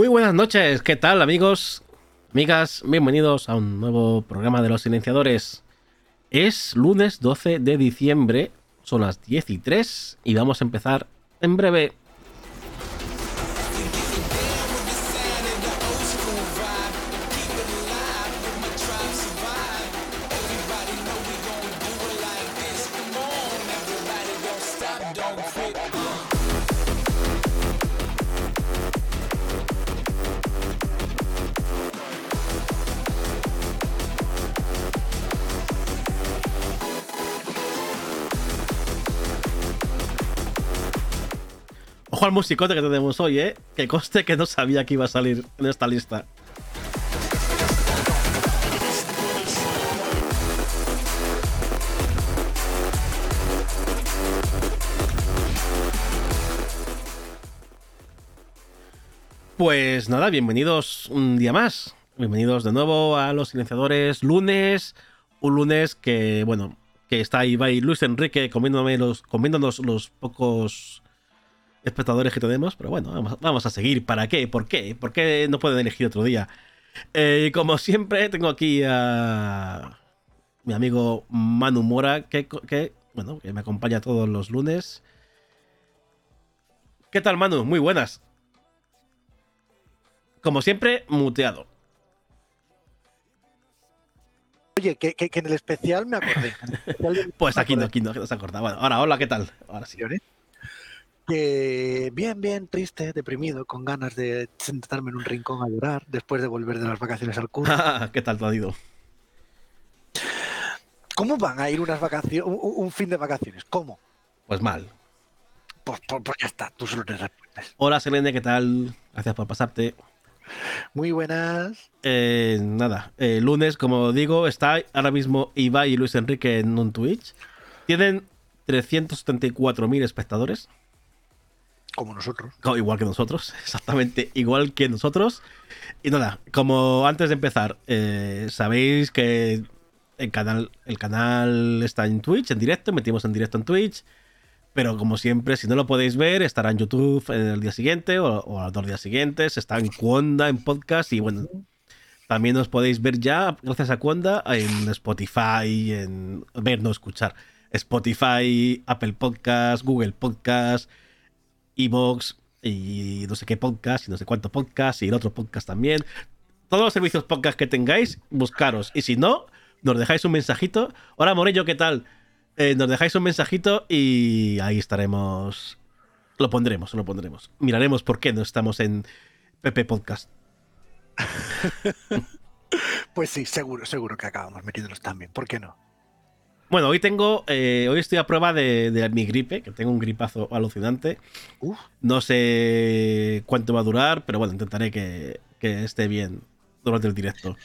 Muy buenas noches, ¿qué tal amigos? Amigas, bienvenidos a un nuevo programa de los silenciadores. Es lunes 12 de diciembre, son las 10 y 3 y vamos a empezar en breve. Al musicote que tenemos hoy, ¿eh? Que coste que no sabía que iba a salir en esta lista. Pues nada, bienvenidos un día más. Bienvenidos de nuevo a los silenciadores lunes. Un lunes que, bueno, que está ahí va y Luis Enrique comiéndome los, comiéndonos los pocos espectadores que tenemos, pero bueno, vamos, a seguir. ¿Para qué? ¿Por qué? ¿Por qué no pueden elegir otro día? Eh, como siempre, tengo aquí a mi amigo Manu Mora, que, que, bueno, que me acompaña todos los lunes. ¿Qué tal, Manu? Muy buenas. Como siempre, muteado. Oye, que, en el especial me acordé. pues aquí no, aquí no, se acordaba. Bueno, ahora, hola, ¿qué tal? Ahora sí bien, bien triste, deprimido, con ganas de sentarme en un rincón a llorar después de volver de las vacaciones al curso. ¿Qué tal todo ha ido? ¿Cómo van a ir unas vacaciones, un, fin de vacaciones? ¿Cómo? Pues mal. Pues, pues, pues ya está, tú solo te respondes. Hola Selene, ¿qué tal? Gracias por pasarte. Muy buenas. Eh, nada, eh, lunes, como digo, está ahora mismo Ibai y Luis Enrique en un Twitch. Tienen 374.000 espectadores. Como nosotros. igual que nosotros, exactamente igual que nosotros. Y nada, como antes de empezar, eh, sabéis que el canal, el canal está en Twitch, en directo, metimos en directo en Twitch. Pero como siempre, si no lo podéis ver, estará en YouTube el día siguiente o, a los dos días siguientes. Está en Cuonda, en podcast. Y bueno, también os podéis ver ya, gracias a Cuonda, en Spotify, en ver, no escuchar. Spotify, Apple Podcast, Google Podcast, Evox y no sé qué podcast y no sé cuánto podcast y el otro podcast también. Todos los servicios podcast que tengáis, buscaros. Y si no, nos dejáis un mensajito. Hola Morello, ¿qué tal? Eh, nos dejáis un mensajito y ahí estaremos. Lo pondremos, lo pondremos. Miraremos por qué no estamos en PP Podcast. pues sí, seguro, seguro que acabamos metiéndonos también. ¿Por qué no? Bueno, hoy tengo. Eh, hoy estoy a prueba de, mi gripe, que tengo un gripazo alucinante. No sé cuánto va a durar, pero bueno, intentaré que, esté bien durante el directo.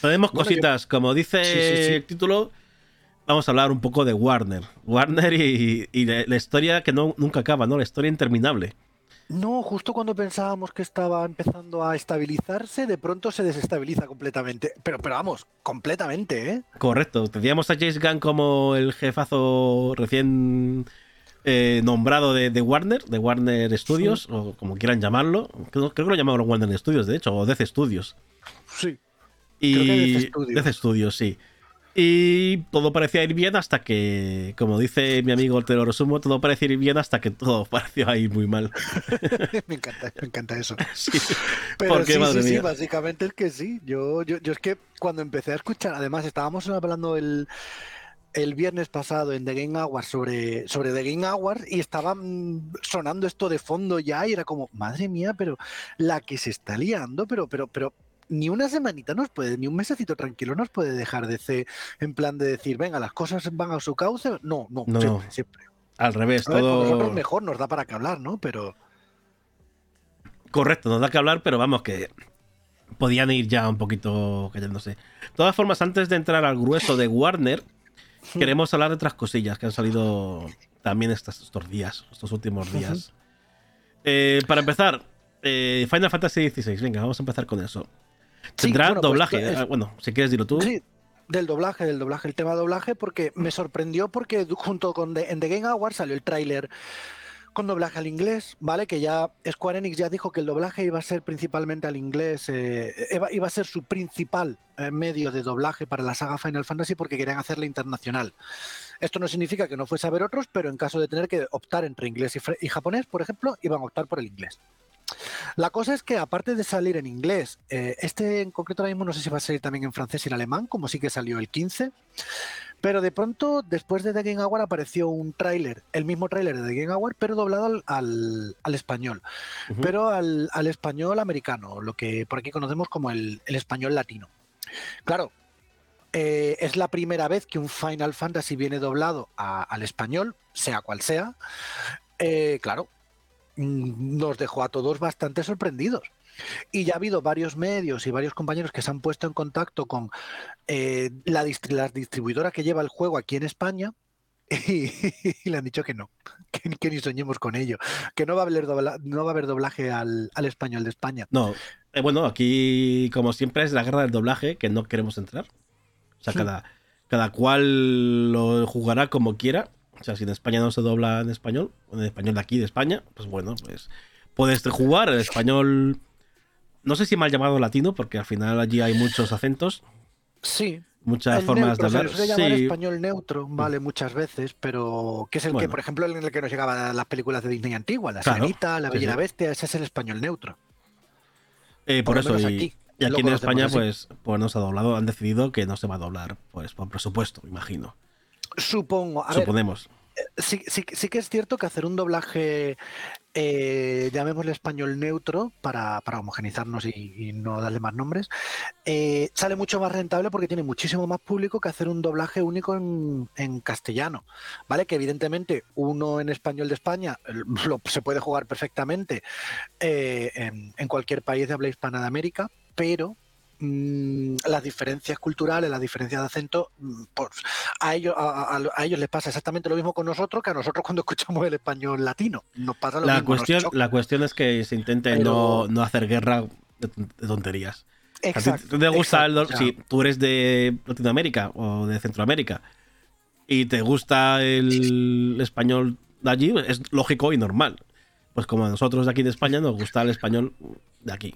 Tenemos cositas, como dice el título, vamos a hablar un poco de Warner. Warner y, la, historia que no, nunca acaba, ¿no? La historia interminable. No, justo cuando pensábamos que estaba empezando a estabilizarse, de pronto se desestabiliza completamente. Pero, pero vamos, completamente, ¿eh? Correcto. Teníamos a James Gunn como el jefazo recién eh, nombrado de, Warner, de Warner Studios, o como quieran llamarlo. Creo, que lo llamaron Warner Studios, de hecho, o DC Studios. Sí. Y Creo que DC Studios, sí. Y todo parecía ir bien hasta que, como dice mi amigo, te lo resumo, todo parecía ir bien hasta que todo pareció ahí muy mal. me encanta, me encanta eso. Sí. Pero sí, sí, sí, básicamente es que sí. Yo, yo, yo es que cuando empecé a escuchar, además estábamos hablando el, el viernes pasado en The Game Awards sobre, sobre The Game Awards y estaba mm, sonando esto de fondo ya y era como, madre mía, pero la que se está liando, pero, pero, pero ni una semanita nos puede, ni un mesecito tranquilo nos puede dejar de C en plan de decir, venga, las cosas van a su cauce. No, no, siempre, siempre. Al revés, todo. nosotros mejor nos da para que hablar, ¿no? Pero. Correcto, nos da que hablar, pero vamos, que podían ir ya un poquito cayéndose. De todas formas, antes de entrar al grueso de Warner, queremos hablar de otras cosillas que han salido también estos, estos días, estos últimos días. Eh, para empezar, eh, Final Fantasy XVI, venga, vamos a empezar con eso. Tendrá pues, doblaje. Ah, bueno, si quieres dilo tú. Sí, del doblaje, del doblaje, el tema doblaje, porque me sorprendió porque junto con en The Game Awards salió el tráiler con doblaje al inglés, ¿vale? Que ya Square Enix ya dijo que el doblaje iba a ser principalmente al inglés, eh, iba, a ser su principal eh, medio de doblaje para la saga Final Fantasy porque querían hacerla internacional. Esto no significa que no fuese a haber otros, pero en caso de tener que optar entre inglés y, japonés, por ejemplo, iban a optar por el inglés. La cosa es que aparte de salir en inglés, eh, este en concreto ahora mismo no sé si va a salir también en francés y en alemán, como sí que salió el 15. Pero de pronto, después de The Game Award, apareció un tráiler, el mismo tráiler de The Game Award, pero doblado al, español. Pero al, español americano, lo que por aquí conocemos como el, español latino. Claro, eh, es la primera vez que un Final Fantasy viene doblado al español, sea cual sea. Eh, claro, nos dejó a todos bastante sorprendidos. Y ya ha habido varios medios y varios compañeros que se han puesto en contacto con eh, la, distribuidora que lleva el juego aquí en España y, le han dicho que no, que, ni soñemos con ello, que no va a haber, no va a haber doblaje al, español de España. No, eh, bueno, aquí como siempre es la guerra del doblaje que no queremos entrar. O sea, cada, cada cual lo jugará como quiera. O sea, si en España no se dobla en español, en español de aquí, de España, pues bueno, pues puedes jugar el español no sé si mal llamado latino, porque al final allí hay muchos acentos. Sí. Muchas formas de hablar. Se llamar español neutro, vale, muchas veces, pero que es el que, por ejemplo, en el que nos llegaban las películas de Disney antiguas, La claro, La Bella Bestia, ese es el español neutro. Eh, por, eso, y aquí, y aquí en España, pues, pues no se ha doblado, han decidido que no se va a doblar, pues por presupuesto, imagino. Supongo. Suponemos sí, sí, sí, que es cierto que hacer un doblaje, eh, llamémosle español neutro, para, homogenizarnos y, no darle más nombres, eh, sale mucho más rentable porque tiene muchísimo más público que hacer un doblaje único en, castellano. ¿Vale? Que evidentemente uno en español de España se puede jugar perfectamente eh, en cualquier país de habla hispana de América, pero Mm, las diferencias culturales, las diferencias de acento, mm, pues a ellos, a, ellos les pasa exactamente lo mismo con nosotros que a nosotros cuando escuchamos el español latino. Nos pasa lo la mismo. Cuestión, la cuestión es que se intente no, hacer guerra de tonterías. Exacto, ¿Te gusta Si tú eres de Latinoamérica o de Centroamérica y te gusta el español de allí, es lógico y normal. Pues como a nosotros de aquí de España nos gusta el español de aquí.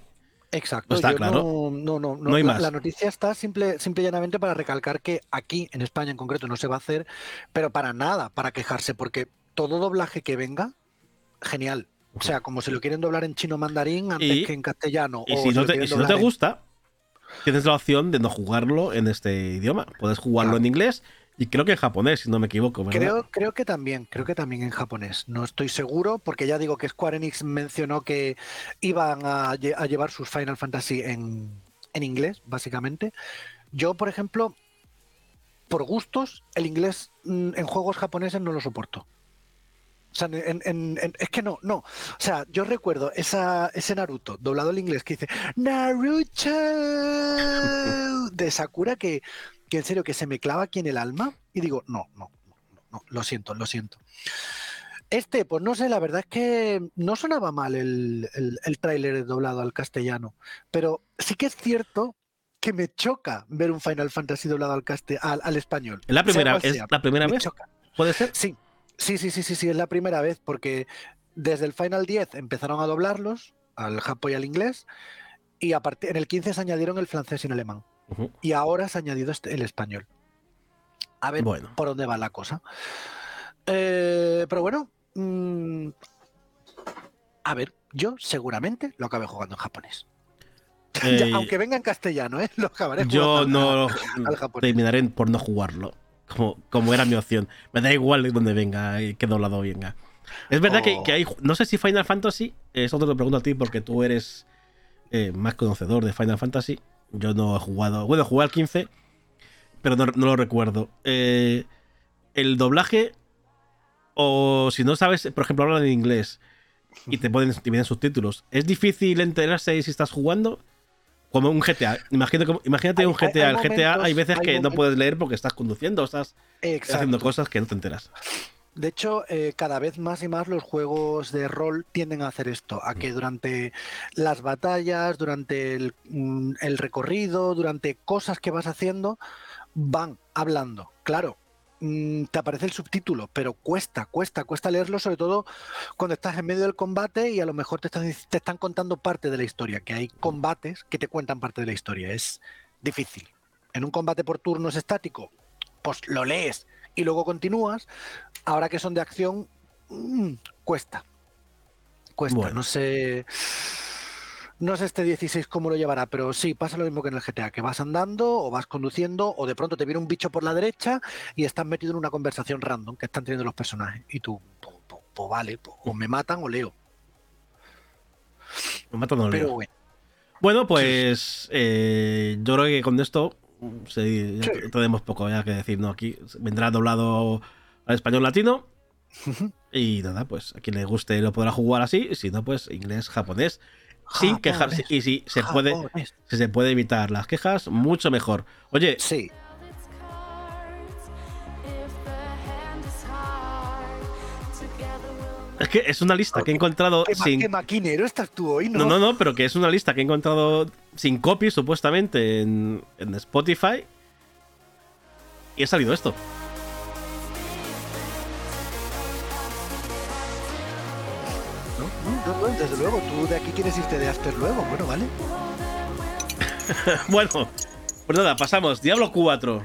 Exacto. está claro. No, no, no, hay la, más. La noticia está simple, simple y llanamente para recalcar que aquí, en España en concreto, no se va a hacer, pero para nada, para quejarse, porque todo doblaje que venga, genial. O sea, como si lo quieren doblar en chino mandarín antes que en castellano. Y si, no, te, si no te, gusta, tienes la opción de no jugarlo en este idioma. Puedes jugarlo en inglés y creo que en japonés, si no me equivoco. Creo, creo que también, creo que también en japonés. No estoy seguro, porque ya digo que Square Enix mencionó que iban a, llevar sus Final Fantasy en, inglés, básicamente. Yo, por ejemplo, por gustos, el inglés mm, en juegos japoneses no lo soporto. O sea, es que no, no. O sea, yo recuerdo esa, ese Naruto doblado al inglés que dice Naruto de Sakura que que en serio que se me clava aquí en el alma y digo, no, no, no, no, lo siento, lo siento. Este, pues no sé, la verdad es que no sonaba mal el, el, tráiler doblado al castellano, pero sí que es cierto que me choca ver un Final Fantasy doblado al, al, español. ¿Es la primera, ¿es la primera vez? ¿Puede ser? Sí, sí, sí, sí, sí, sí, es la primera vez porque desde el Final 10 empezaron a doblarlos al japo y al inglés y a en el 15 se añadieron el francés y el alemán. Y ahora se ha añadido este, el español. A ver por dónde va la cosa. Eh, pero bueno, mm, a ver, yo seguramente lo acabé jugando en japonés. Eh, aunque venga en castellano, ¿eh? Lo acabaré Yo no terminaré por no jugarlo. Como, como era mi opción. Me da igual de dónde venga, y qué doblado venga. Es verdad que, oh. hay. No sé si Final Fantasy. Eso te lo pregunto a ti porque tú eres eh, más conocedor de Final Fantasy. Yo no he jugado. Bueno, jugué al 15, pero no, lo recuerdo. Eh, el doblaje, o si no sabes, por ejemplo, hablan en inglés y te ponen te vienen subtítulos, ¿es difícil enterarse si estás jugando? Como un GTA. Imagínate, imagínate un GTA. el GTA hay veces que no puedes leer porque estás conduciendo estás haciendo cosas que no te enteras. De hecho, eh, cada vez más y más los juegos de rol tienden a hacer esto, a que durante las batallas, durante mm, el, recorrido, durante cosas que vas haciendo, van hablando. Claro, mm, te aparece el subtítulo, pero cuesta, cuesta, cuesta leerlo, sobre todo cuando estás en medio del combate y a lo mejor te están, te están contando parte de la historia, que hay combates que te cuentan parte de la historia. Es difícil. En un combate por turnos estático, pues lo lees y luego continúas. Ahora que son de acción, mm, cuesta. Cuesta. No sé. No sé este 16 cómo lo llevará, pero sí, pasa lo mismo que en el GTA, que vas andando o vas conduciendo o de pronto te viene un bicho por la derecha y estás metido en una conversación random que están teniendo los personajes. Y tú, pues vale, o me matan o leo. Me matan o leo. Bueno. pues eh, yo creo que con esto tenemos poco ya que decir, ¿no? Aquí vendrá doblado al español latino. y nada, pues a quien le guste lo podrá jugar así, si no, pues inglés, japonés sin quejarse. Y si se puede, si se puede evitar las quejas, mucho mejor. Oye, sí. Es que es una lista que he encontrado sin. ¿Qué maquinero estás tú hoy, no? No, no, no, pero que es una lista que he encontrado sin copy, supuestamente, en, en Spotify. Y ha salido esto. desde luego, tú de aquí quieres irte de After luego, bueno, vale. bueno, pues nada, pasamos. Diablo 4.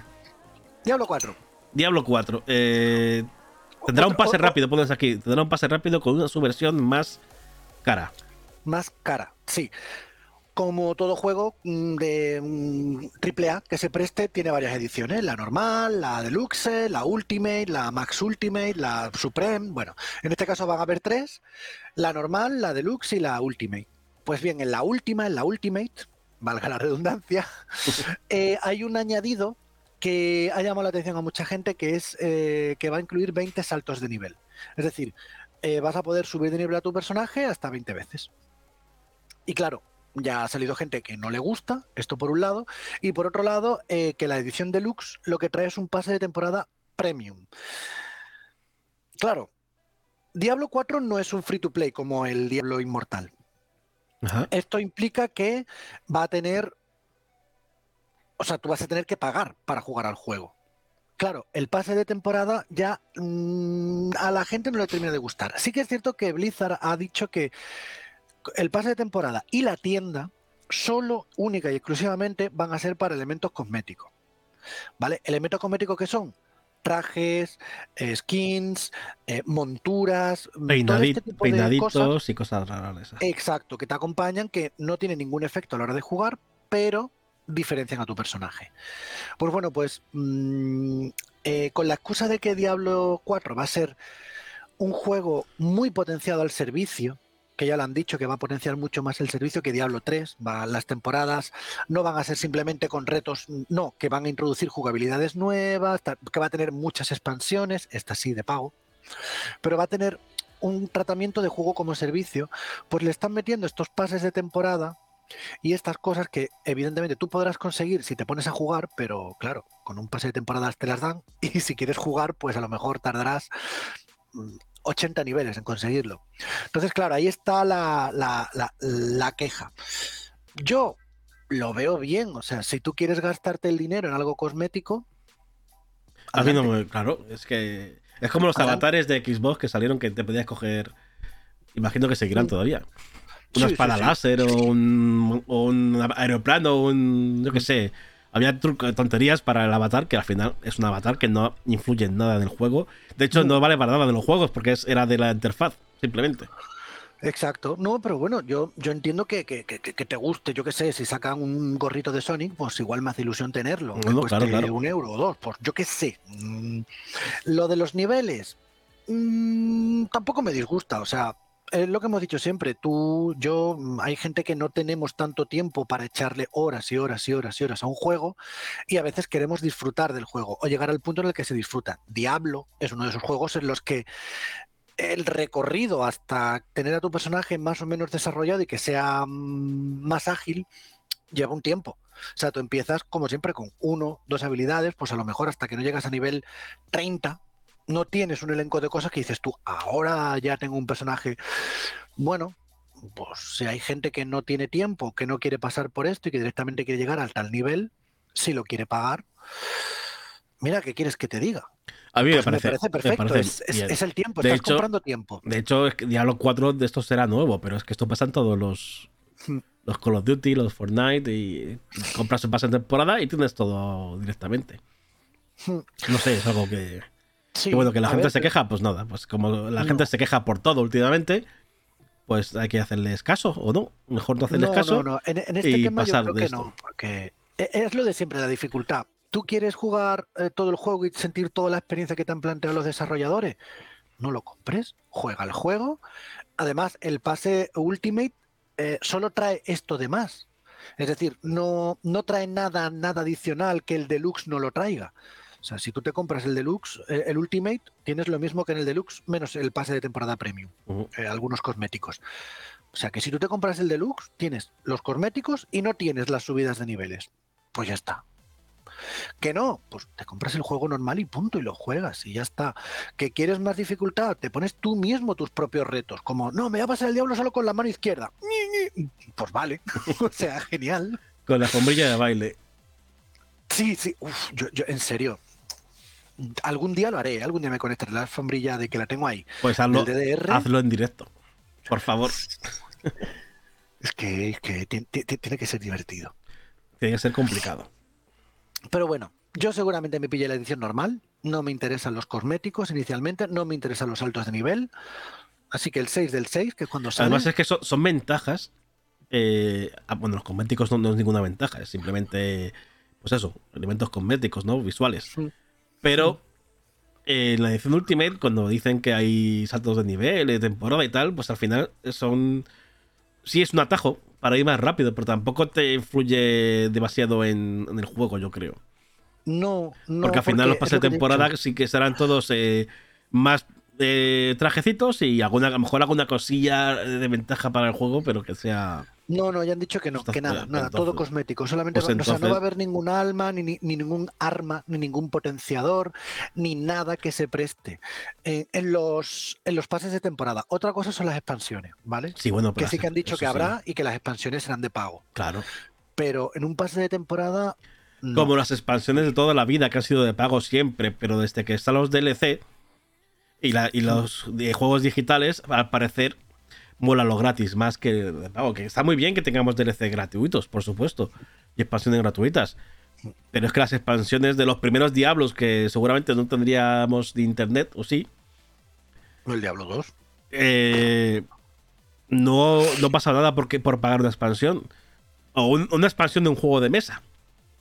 Diablo 4. Diablo 4. Eh, tendrá un pase rápido, pones aquí. Tendrá un pase rápido con una subversión más cara. Más cara, sí como todo juego mm, de AAA que se preste, tiene varias ediciones. La normal, la deluxe, la ultimate, la max ultimate, la supreme. Bueno, en este caso van a haber tres. La normal, la deluxe y la ultimate. Pues bien, en la última, en la ultimate, valga la redundancia, eh, hay un añadido que ha llamado la atención a mucha gente que es eh, que va a incluir 20 saltos de nivel. Es decir, eh, vas a poder subir de nivel a tu personaje hasta 20 veces. Y claro, ya ha salido gente que no le gusta, esto por un lado, y por otro lado, eh, que la edición deluxe lo que trae es un pase de temporada premium. Claro, Diablo 4 no es un free to play como el Diablo Inmortal. Esto implica que va a tener, o sea, tú vas a tener que pagar para jugar al juego. Claro, el pase de temporada ya mm, a la gente no le termina de gustar. Sí que es cierto que Blizzard ha dicho que el pase de temporada y la tienda solo, única y exclusivamente van a ser para elementos cosméticos. ¿Vale? Elementos cosméticos que son trajes, eh, skins, eh, monturas, este peinaditos y cosas raras. Exacto, que te acompañan, que no tienen ningún efecto a la hora de jugar, pero diferencian a tu personaje. Pues bueno, pues mm, eh, con la excusa de que Diablo 4 va a ser un juego muy potenciado al servicio, que ya lo han dicho, que va a potenciar mucho más el servicio que Diablo 3. Va, las temporadas no van a ser simplemente con retos, no, que van a introducir jugabilidades nuevas, que va a tener muchas expansiones, esta sí de pago, pero va a tener un tratamiento de juego como servicio, pues le están metiendo estos pases de temporada y estas cosas que evidentemente tú podrás conseguir si te pones a jugar, pero claro, con un pase de temporada te las dan y si quieres jugar, pues a lo mejor tardarás mm, 80 niveles en conseguirlo. Entonces, claro, ahí está la, la, queja. Yo lo veo bien, o sea, si tú quieres gastarte el dinero en algo cosmético. A mí no me. Claro, es que. Es como los avatares de Xbox que salieron que te podías coger. Imagino que seguirán mm. todavía. Una espada láser o un, un aeroplano, un. Yo qué sé había tonterías para el avatar que al final es un avatar que no influye en nada del juego. De hecho, no, vale para nada de los juegos porque es, era de la interfaz, simplemente. Exacto, no, pero bueno, yo, yo entiendo que, que, te guste, yo qué sé, si sacan un gorrito de Sonic, pues igual me hace ilusión tenerlo, no, claro, un euro o dos, pues yo qué sé. Mm, lo de los niveles, mm, tampoco me disgusta, o sea, es lo que hemos dicho siempre, tú, yo, mm, hay gente que no tenemos tanto tiempo para echarle horas y horas y horas y horas a un juego y a veces queremos disfrutar del juego o llegar al punto en el que se disfruta. Diablo es uno de esos juegos en los que el recorrido hasta tener a tu personaje más o menos desarrollado y que sea mm, más ágil lleva un tiempo. O sea, tú empiezas como siempre con uno, dos habilidades, pues a lo mejor hasta que no llegas a nivel 30 no tienes un elenco de cosas que dices tú, ahora ya tengo un personaje. Bueno, pues si hay gente que no tiene tiempo, que no quiere pasar por esto y que directamente quiere llegar al tal nivel, si lo quiere pagar, mira, ¿qué quieres que te diga? A mí me, Pues parece, perfecto. me parece es, es- el tiempo, De estás hecho- comprando tiempo. De hecho, es que Diablo 4 de esto será nuevo, pero es que esto pasa en todos los, los Call of Duty, los Fortnite, y compras un pase en temporada y tienes todo directamente. No sé, es algo que... Sí, que bueno, que la gente se queja, pues nada, pues como la No. gente se queja por todo últimamente, pues hay que hacerles caso, ¿o no? Mejor no hacerles no, caso. No, no, en, en este y tema yo creo de que esto. no, porque e- es lo de siempre, la dificultad. ¿Tú quieres jugar eh, todo el juego y sentir toda la experiencia que te han planteado los desarrolladores? No lo compres, juega el juego. Además, el pase Ultimate eh, solo trae esto de más. Es decir, no, no trae nada, nada adicional que el Deluxe no lo traiga. O sea, si tú te compras el Deluxe, el Ultimate, tienes lo mismo que en el Deluxe, menos el pase de temporada Premium eh, algunos cosméticos. O sea que si tú te compras el deluxe, tienes los cosméticos y no tienes las subidas de niveles. Pues ya está. Que no, pues te compras el juego normal y punto, y lo juegas y ya está. Que quieres más dificultad, te pones tú mismo tus propios retos. Como, no, me va a pasar el diablo solo con la mano izquierda. Pues vale. o sea, genial. Con la sombrilla de baile. Sí, sí, uf, yo, yo, en serio. Algún día lo haré, algún día me conectaré la alfombrilla de que la tengo ahí. Pues hazlo, DDR. hazlo en directo. Por favor. Es que, es tiene que ser divertido. Tiene que ser complicado. Pero bueno, yo seguramente me pillé la edición normal. No me interesan los cosméticos inicialmente, no me interesan los saltos de nivel. Así que el 6 del 6, que es cuando sale. Además es que son, son ventajas. eh, ah, bueno, los cosméticos no, no es ninguna ventaja, es simplemente, pues eso, elementos cosméticos, ¿no? Visuales. Mm. Pero eh, en la edición Ultimate, cuando dicen que hay saltos de nivel, de temporada y tal, pues al final son... Sí es un atajo para ir más rápido, pero tampoco te influye demasiado en, en el juego, yo creo. No, no. porque al final los es pases de temporada sí que serán todos eh, más eh, trajecitos y alguna, a lo mejor alguna cosilla de ventaja para el juego, pero que sea. No, no, ya han dicho que no, que nada, nada, entonces- todo cosmético. Solamente pues va- o sea, no entonces- va a haber ningún alma, ni, ni- ni ningún arma, ni ningún potenciador, ni nada que se preste eh, en, los, en los pases de temporada. Otra cosa son las expansiones, ¿vale? Sí, bueno, pero Que sí que han dicho que sí, habrá y que las expansiones serán de pago. Claro. Pero en un pase de temporada. no. Como las expansiones de toda la vida que han sido de pago siempre, pero desde que están los DLC y, la- y los de juegos digitales, al parecer mola lo gratis más que está muy bien que tengamos DLC gratuitos, por supuesto, y expansiones gratuitas. Pero es que las expansiones de los primeros Diablos, que seguramente no tendríamos de internet, o sí, El Diablo 2. eh, no, no pasa nada porque, por pagar una expansión. O un- una expansión de un juego de mesa.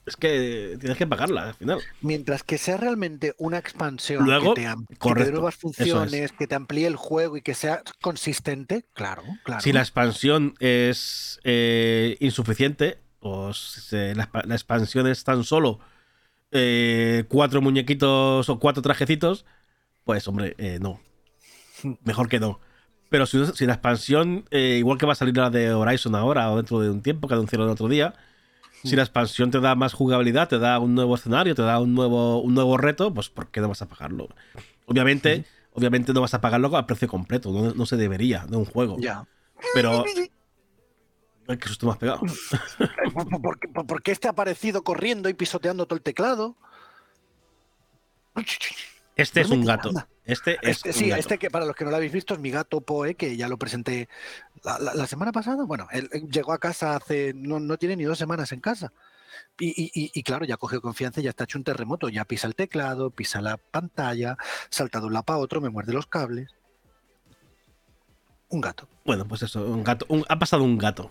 Es que tienes que pagarla al final. Mientras que sea realmente una expansión Luego, que, te, am- que te dé correcto, nuevas es. funciones, que te amplíe el juego y que sea consistente, claro, claro. Si la expansión es eh, insuficiente, o se- la, expa- la expansión es tan solo eh, cuatro muñequitos o cuatro trajecitos, pues hombre, eh, no. Mejor que no. Pero si, si la expansión, eh, igual que va a salir la de Horizon ahora o dentro de un tiempo, que anunciaron el otro día, si la expansión te da más jugabilidad, te da un nuevo escenario, te da un nuevo, un nuevo reto, pues ¿por qué no vas a pagarlo? Obviamente, obviamente no vas a pagarlo al precio completo, no, no se debería de un juego. Ya. Pero. Ay, qué susto has pegado. ¿Por, por qué- por- por qué este ha aparecido corriendo y pisoteando todo el teclado? Este es No me un gato. Este es Este, sí, gato. este que para los que no lo habéis visto es mi gato Poe, que ya lo presenté la, la- la semana pasada. Bueno, él llegó a casa hace, no, no tiene ni dos semanas en casa. Y, y- claro, ya cogió confianza y ya está hecho un terremoto. Ya pisa el teclado, pisa la pantalla, salta de un lado para otro, me muerde los cables. Un gato. Bueno, pues eso, un gato. un- ha pasado un gato.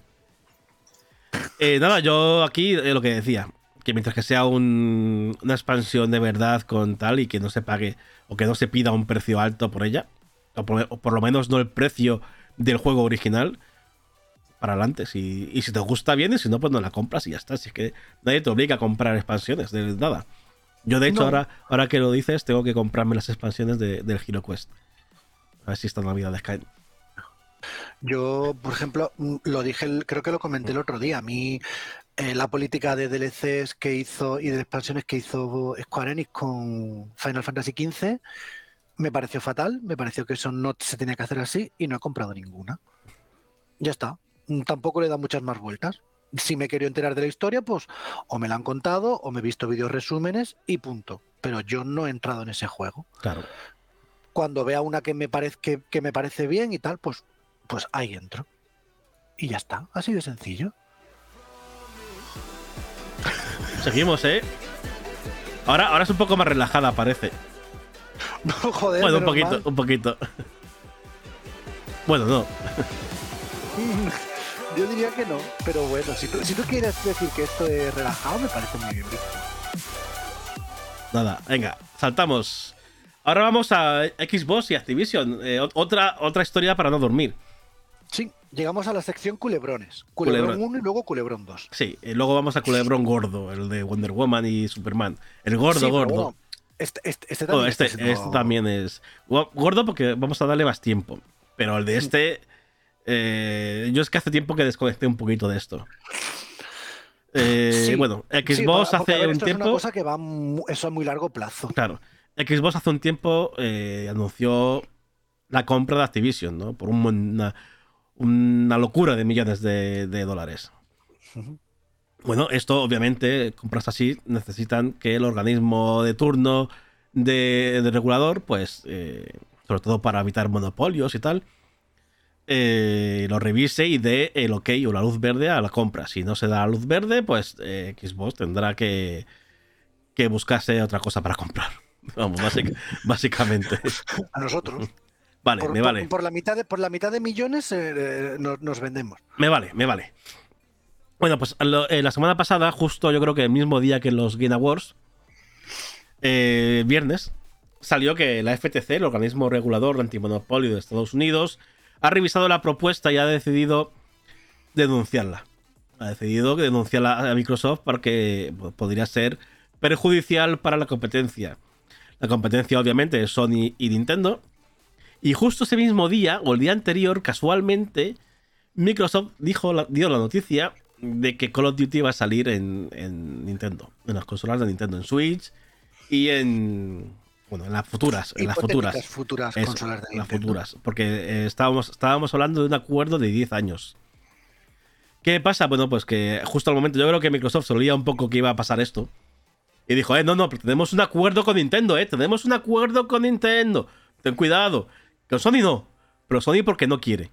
Eh, nada, yo aquí eh, lo que decía. Que mientras que sea un- una expansión de verdad con tal y que no se pague o que no se pida un precio alto por ella, o por, o por lo menos no el precio del juego original, para adelante. Si, y si te gusta bien y si no, pues no la compras y ya está. Si es que nadie te obliga a comprar expansiones de nada. Yo, de hecho, No. ahora, ahora que lo dices, tengo que comprarme las expansiones de- del Hero Quest. A ver si esta Navidad caen. Yo, por ejemplo, lo dije, creo que lo comenté el otro día. A mí, eh, la política de DLCs que hizo y de expansiones que hizo Square Enix con Final Fantasy XV me pareció fatal. Me pareció que eso no se tenía que hacer así y no he comprado ninguna. Ya está. Tampoco le da muchas más vueltas. Si me querido enterar de la historia, pues o me la han contado o me he visto vídeos resúmenes y punto. pero yo no he entrado en ese juego. Claro. Cuando vea una que me, parece, que, me parece bien y tal, pues, pues ahí entro. Y ya está, así de sencillo. Seguimos, ¿eh? Ahora, ahora es un poco más relajada, parece. No, joder. Bueno, un poquito, un poquito. Bueno, no. Yo diría que no, pero bueno, si tú, si tú quieres decir que esto es relajado, me parece muy bien Nada, venga, saltamos. Ahora vamos a Xbox y Activision. Eh, otra, otra historia para no dormir. Sí, llegamos a la sección culebrones. Culebrón, 1 y luego culebrón 2. Sí, y luego vamos a culebrón gordo, el de Wonder Woman y Superman. El gordo, gordo. este, este, este, también, este, este también es gordo porque vamos a darle más tiempo. Pero el de este, eh, yo es que hace tiempo que desconecté un poquito de esto. Eh, bueno, Xbox hace un tiempo. Es una cosa que va eso a muy largo plazo. Claro. Xbox hace un tiempo eh, anunció la compra de Activision, ¿no? Por una, una locura de millones de, dólares. Bueno, esto obviamente, compras así, necesitan que el organismo de turno de, regulador, pues sobre todo para evitar monopolios y tal, eh, lo revise y dé el ok o la luz verde a la compra. Si no se da la luz verde, pues eh, Xbox tendrá que, que buscarse otra cosa para comprar. Vamos, básicamente. A nosotros. Vale, me vale. Por, la mitad de, por la mitad de millones eh, nos, vendemos. Me vale, me vale. Bueno, pues la semana pasada, justo yo creo que el mismo día que los Game Awards, viernes, salió que la FTC, el organismo regulador de antimonopolio de Estados Unidos, ha revisado la propuesta y ha decidido denunciarla. Ha decidido denunciarla a Microsoft porque podría ser perjudicial para la competencia. La competencia obviamente es Sony y Nintendo. Y justo ese mismo día, o el día anterior, casualmente, Microsoft dijo, dio la noticia de que Call of Duty va a salir en, en Nintendo, en las consolas de Nintendo, en Switch y en, bueno, en las futuras, en las futuras. futuras consolas de las futuras, porque eh, estábamos, estábamos hablando de un acuerdo de 10 años. ¿Qué pasa? Bueno, pues que justo al momento yo creo que Microsoft solía un poco que iba a pasar esto. Y dijo, eh, no, no, pero tenemos un acuerdo con Nintendo, eh, tenemos un acuerdo con Nintendo. Ten cuidado. Con Sony no, pero Sony porque no quiere.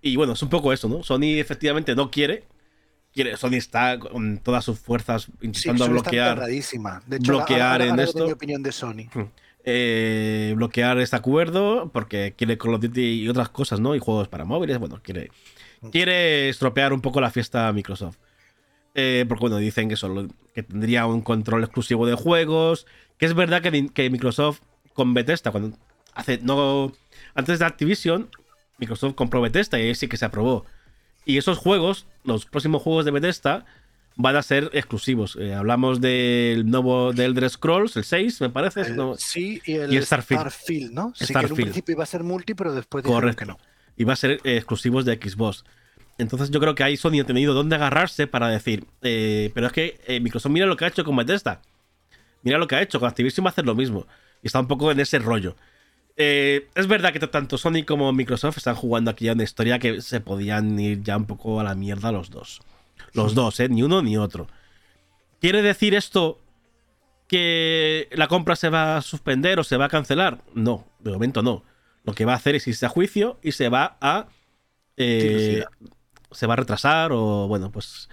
Y bueno, es un poco eso, ¿no? Sony efectivamente no quiere, Sony está con todas sus fuerzas intentando bloquear. bloquear en esto. Mi opinión de Sony. Hmm. Eh, bloquear este acuerdo porque quiere Call of Duty y otras cosas, ¿no? Y juegos para móviles. Bueno, quiere, hmm. quiere estropear un poco la fiesta Microsoft. Eh, porque, bueno, dicen que, solo, que tendría un control exclusivo de juegos. Que es verdad que, que Microsoft con Bethesda, cuando hace. no Antes de Activision, Microsoft compró Bethesda y ahí sí que se aprobó. Y esos juegos, los próximos juegos de Bethesda, van a ser exclusivos. Eh, hablamos del nuevo de Elder Scrolls, el 6, me parece. Sí, y el, Starfield. ¿no? Sí, que en un principio iba a ser multi, pero después Correcto. que no. Y va a ser eh, exclusivos de Xbox. Entonces yo creo que ahí Sony ha tenido dónde agarrarse para decir, eh, pero es que Microsoft mira lo que ha hecho con Bethesda. Mira lo que ha hecho, con Activision va a hacer lo mismo. Y está un poco en ese rollo. Eh, es verdad que tanto Sony como Microsoft están jugando aquí ya una historia que se podían ir ya un poco a la mierda los dos. Los dos, ¿eh? Ni uno ni otro. ¿Quiere decir esto que la compra se va a suspender o se va a cancelar? No, de momento no. Lo que va a hacer es irse a juicio y se va a. Eh, se va a retrasar o, bueno, pues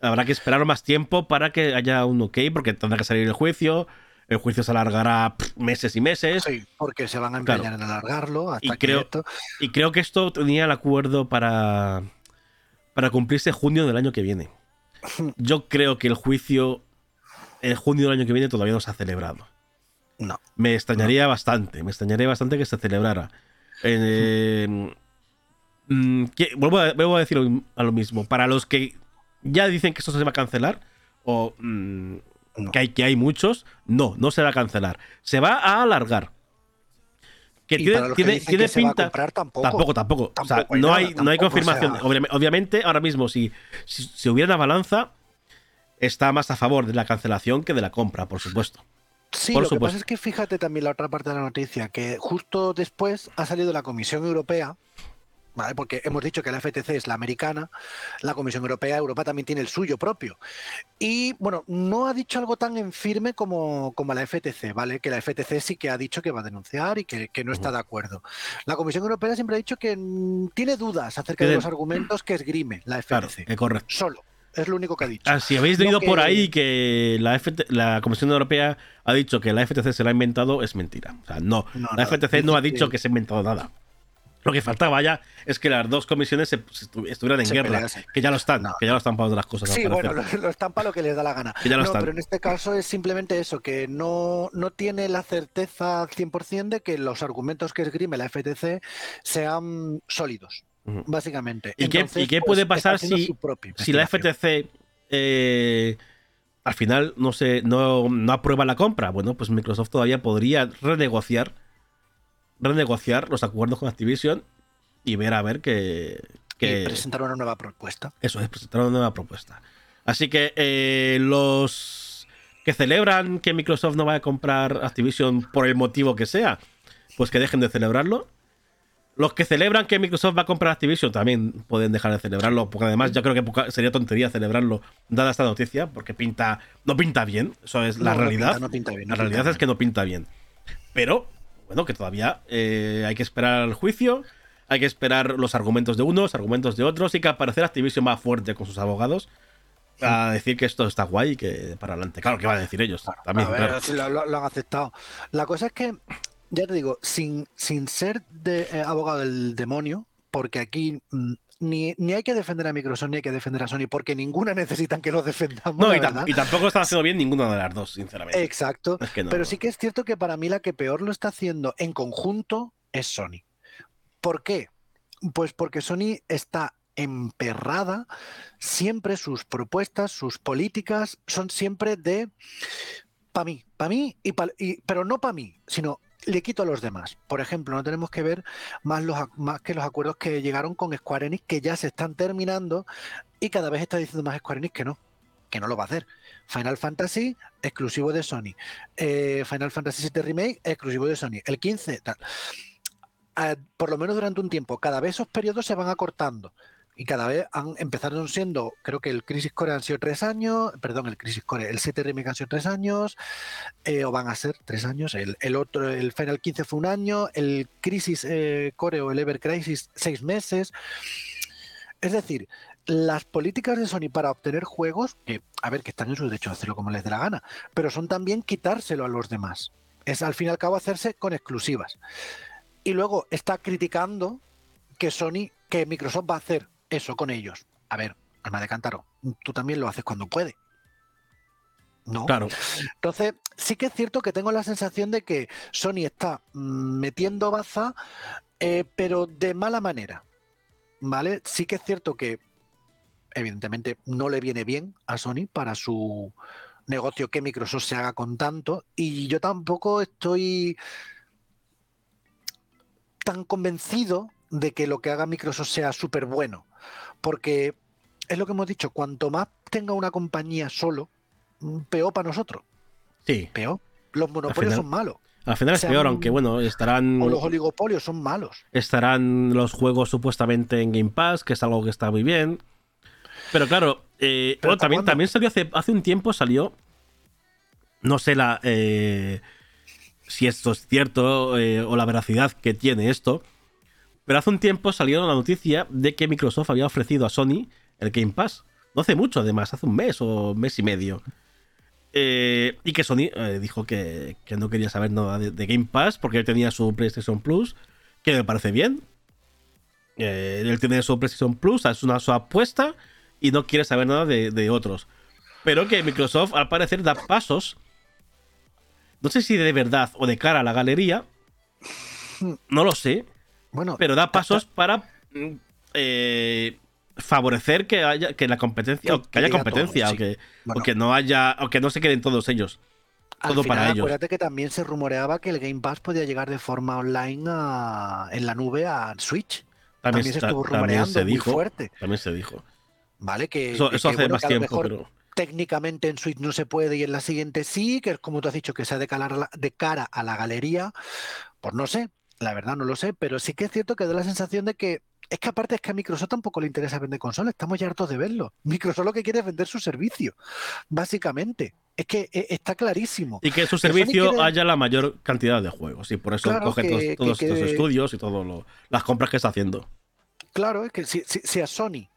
habrá que esperar más tiempo para que haya un ok, porque tendrá que salir el juicio el juicio se alargará meses y meses. Sí, porque se van a empeñar en alargarlo hasta y creo, esto... Y creo que esto tenía el acuerdo para, para cumplirse junio del año que viene. Yo creo que el juicio en junio del año que viene todavía no se ha celebrado. No. Me extrañaría bastante, me extrañaría bastante que se celebrara. Eh, mm, vuelvo, a, decir a lo mismo. Para los que ya dicen que esto se va a cancelar, o mm, que, hay, que hay muchos, no, no se va a cancelar. Se va a alargar. Que tiene, tiene, pinta. tampoco. Tampoco, O sea, no, hay, no hay confirmación. Obviamente, ahora mismo, si, si, hubiera una balanza, está más a favor de la cancelación que de la compra, por supuesto. Sí, lo que pasa es que fíjate también la otra parte de la noticia, que justo después ha salido la Comisión Europea Porque hemos dicho que la FTC es la americana, la Comisión Europea, Europa también tiene el suyo propio. Y bueno, no ha dicho algo tan en firme como, como la FTC, ¿vale? Que la FTC sí que ha dicho que va a denunciar y que, no está de acuerdo. La Comisión Europea siempre ha dicho que tiene dudas acerca de los argumentos que esgrime la FTC. Claro, correcto. Solo. Es lo único que ha dicho. Ah, si habéis leído por ahí que la, la Comisión Europea ha dicho que la FTC se la ha inventado, es mentira. O sea, no. la FTC no ha dicho que se ha inventado nada. Lo que faltaba ya es que las dos comisiones estuvieran en guerra, que ya lo están, que ya lo están para otras cosas. Sí, bueno, lo, están para lo que les da la gana. no, pero en este caso es simplemente eso, que no, no tiene la certeza 100% de que los argumentos que esgrime la FTC sean sólidos, básicamente. ¿Y, qué, pues, puede pasar si, si la FTC eh, al final no, se, no, no aprueba la compra? Bueno, pues Microsoft todavía podría renegociar renegociar los acuerdos con Activision y ver a ver que... que presentar una nueva propuesta. Eso es, presentar una nueva propuesta. Así que eh, los que celebran que Microsoft no va a comprar Activision por el motivo que sea, pues que dejen de celebrarlo. Los que celebran que Microsoft va a comprar Activision también pueden dejar de celebrarlo, porque además yo creo que sería tontería celebrarlo dada esta noticia, porque pinta no pinta bien, eso es la realidad. la realidad es que no pinta bien. Pero bueno, que todavía eh, hay que esperar al juicio, hay que esperar los argumentos de unos, argumentos de otros, y que aparecer Activision más fuerte con sus abogados a decir que esto está guay y que para adelante. Claro, que van a decir ellos también. Si lo, han aceptado. La cosa es que, ya te digo, sin, sin ser de, eh, abogado del demonio, porque aquí mm, ni, hay que defender a Microsoft ni hay que defender a Sony, porque ninguna necesitan que los defendamos. No, y, tampoco está haciendo bien ninguna de las dos, sinceramente. Exacto. Pero sí que es cierto que para mí la que peor lo está haciendo en conjunto es Sony. ¿Por qué? Pues porque Sony está emperrada, siempre sus propuestas, sus políticas son siempre de para mí, para mí, y, y pero no para mí, sino le quito a los demás. Por ejemplo, no tenemos que ver más, los, más que los acuerdos que llegaron con Square Enix, que ya se están terminando y cada vez está diciendo más Square Enix que no, que no lo va a hacer. Final Fantasy, exclusivo de Sony. Eh, Final Fantasy VII Remake, exclusivo de Sony. El 15, tal. Ah, por lo menos durante un tiempo, cada vez esos periodos se van acortando y cada vez han empezaron siendo, creo que el Crisis Core han sido tres años, perdón, el Crisis Core, el 7 Remake han sido tres años, eh, o van a ser tres años, el, otro, el Final 15 fue un año, el Crisis eh, Core o el Ever Crisis seis meses. Es decir, las políticas de Sony para obtener juegos, que a ver, que están en su derecho a hacerlo como les dé la gana, pero son también quitárselo a los demás. Es al fin y al cabo hacerse con exclusivas. Y luego está criticando que Sony, que Microsoft va a hacer eso con ellos. A ver, alma de cántaro, tú también lo haces cuando puede. ¿No? Claro. Entonces, sí que es cierto que tengo la sensación de que Sony está mm, metiendo baza, eh, pero de mala manera. ¿Vale? Sí que es cierto que, evidentemente, no le viene bien a Sony para su negocio que Microsoft se haga con tanto. Y yo tampoco estoy tan convencido de que lo que haga Microsoft sea súper bueno. Porque es lo que hemos dicho, cuanto más tenga una compañía solo, mm, peor para nosotros. Sí. Peor. Los monopolios son malos. Al final es peor, aunque bueno, estarán. O los oligopolios son malos. Estarán los juegos supuestamente en Game Pass, que es algo que está muy bien. Pero claro, eh, también, también salió hace, hace un tiempo, salió. No sé la. Eh, si esto es cierto eh, o la veracidad que tiene esto. Pero hace un tiempo salió la noticia de que Microsoft había ofrecido a Sony el Game Pass. No hace mucho, además, hace un mes o mes y medio. Eh, y que Sony eh, dijo que, no quería saber nada de, Game Pass porque él tenía su PlayStation Plus, que me parece bien. Eh, él tiene su PlayStation Plus, es una su apuesta y no quiere saber nada de, de otros. Pero que Microsoft al parecer da pasos, no sé si de verdad o de cara a la galería, no lo sé, bueno, pero da pasos para mm, eh, favorecer que haya que la competencia, que, haya competencia, o, que, no haya, o que no se queden todos ellos. Todo para ellos. Acuérdate que también se rumoreaba que el Game Pass podía llegar de forma online en la nube a Switch. También, se estuvo rumoreando muy fuerte. También se dijo. Vale, que eso, hace más tiempo, pero técnicamente en Switch no se puede y en la siguiente sí, que es como tú has dicho, que sea de, de cara a la galería, pues no sé, La verdad no lo sé, pero sí que es cierto que da la sensación de que es que aparte es que a Microsoft tampoco le interesa vender consolas, estamos ya hartos de verlo. Microsoft lo que quiere es vender su servicio, básicamente. Es que eh, está clarísimo. Y que su servicio haya la mayor cantidad de juegos. Y por eso coge todos, estos estudios y todas las compras que está haciendo. Claro, es que si, a Sony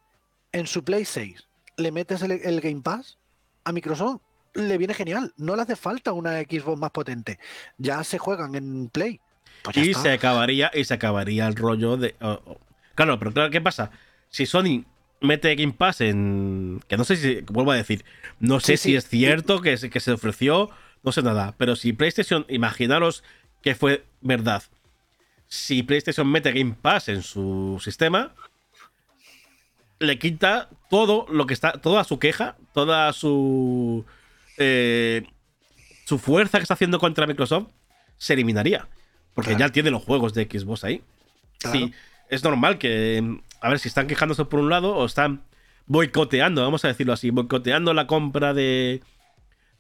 en su Play 6 le metes el, Game Pass, a Microsoft le viene genial. No le hace falta una Xbox más potente. Ya se juegan en Play. Pues y se acabaría, y se acabaría el rollo de. claro, pero claro, ¿qué pasa? Si Sony mete Game Pass en. Que no sé si. Vuelvo a decir. No sé si es cierto que, que se ofreció. No sé nada. Pero si PlayStation. Imaginaros que fue verdad. Si PlayStation mete Game Pass en su sistema. Le quita todo lo que está. Toda su queja. Toda su. Eh, su fuerza que está haciendo contra Microsoft. Se eliminaría. Porque ya tiene los juegos de Xbox ahí. Sí, es normal que. A ver, si están quejándose por un lado o están boicoteando, vamos a decirlo así, boicoteando la compra de,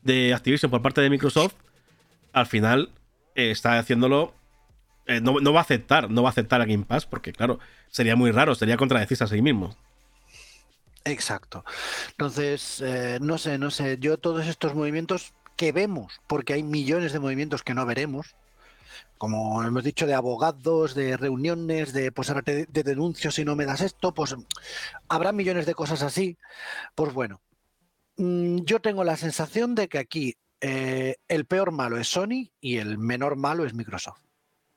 de Activision por parte de Microsoft, al final eh, está haciéndolo. Eh, no, va a aceptar, no va a aceptar a Game Pass, porque claro, sería muy raro, sería contradecirse a sí mismo. Exacto. Entonces, eh, no sé, no sé, yo todos estos movimientos que vemos, porque hay millones de movimientos que no veremos, como hemos dicho, de abogados, de reuniones, de pues ahora te, de denuncio si no me das esto, pues habrá millones de cosas así. Pues bueno, mm, yo tengo la sensación de que aquí eh, el peor malo es Sony y el menor malo es Microsoft,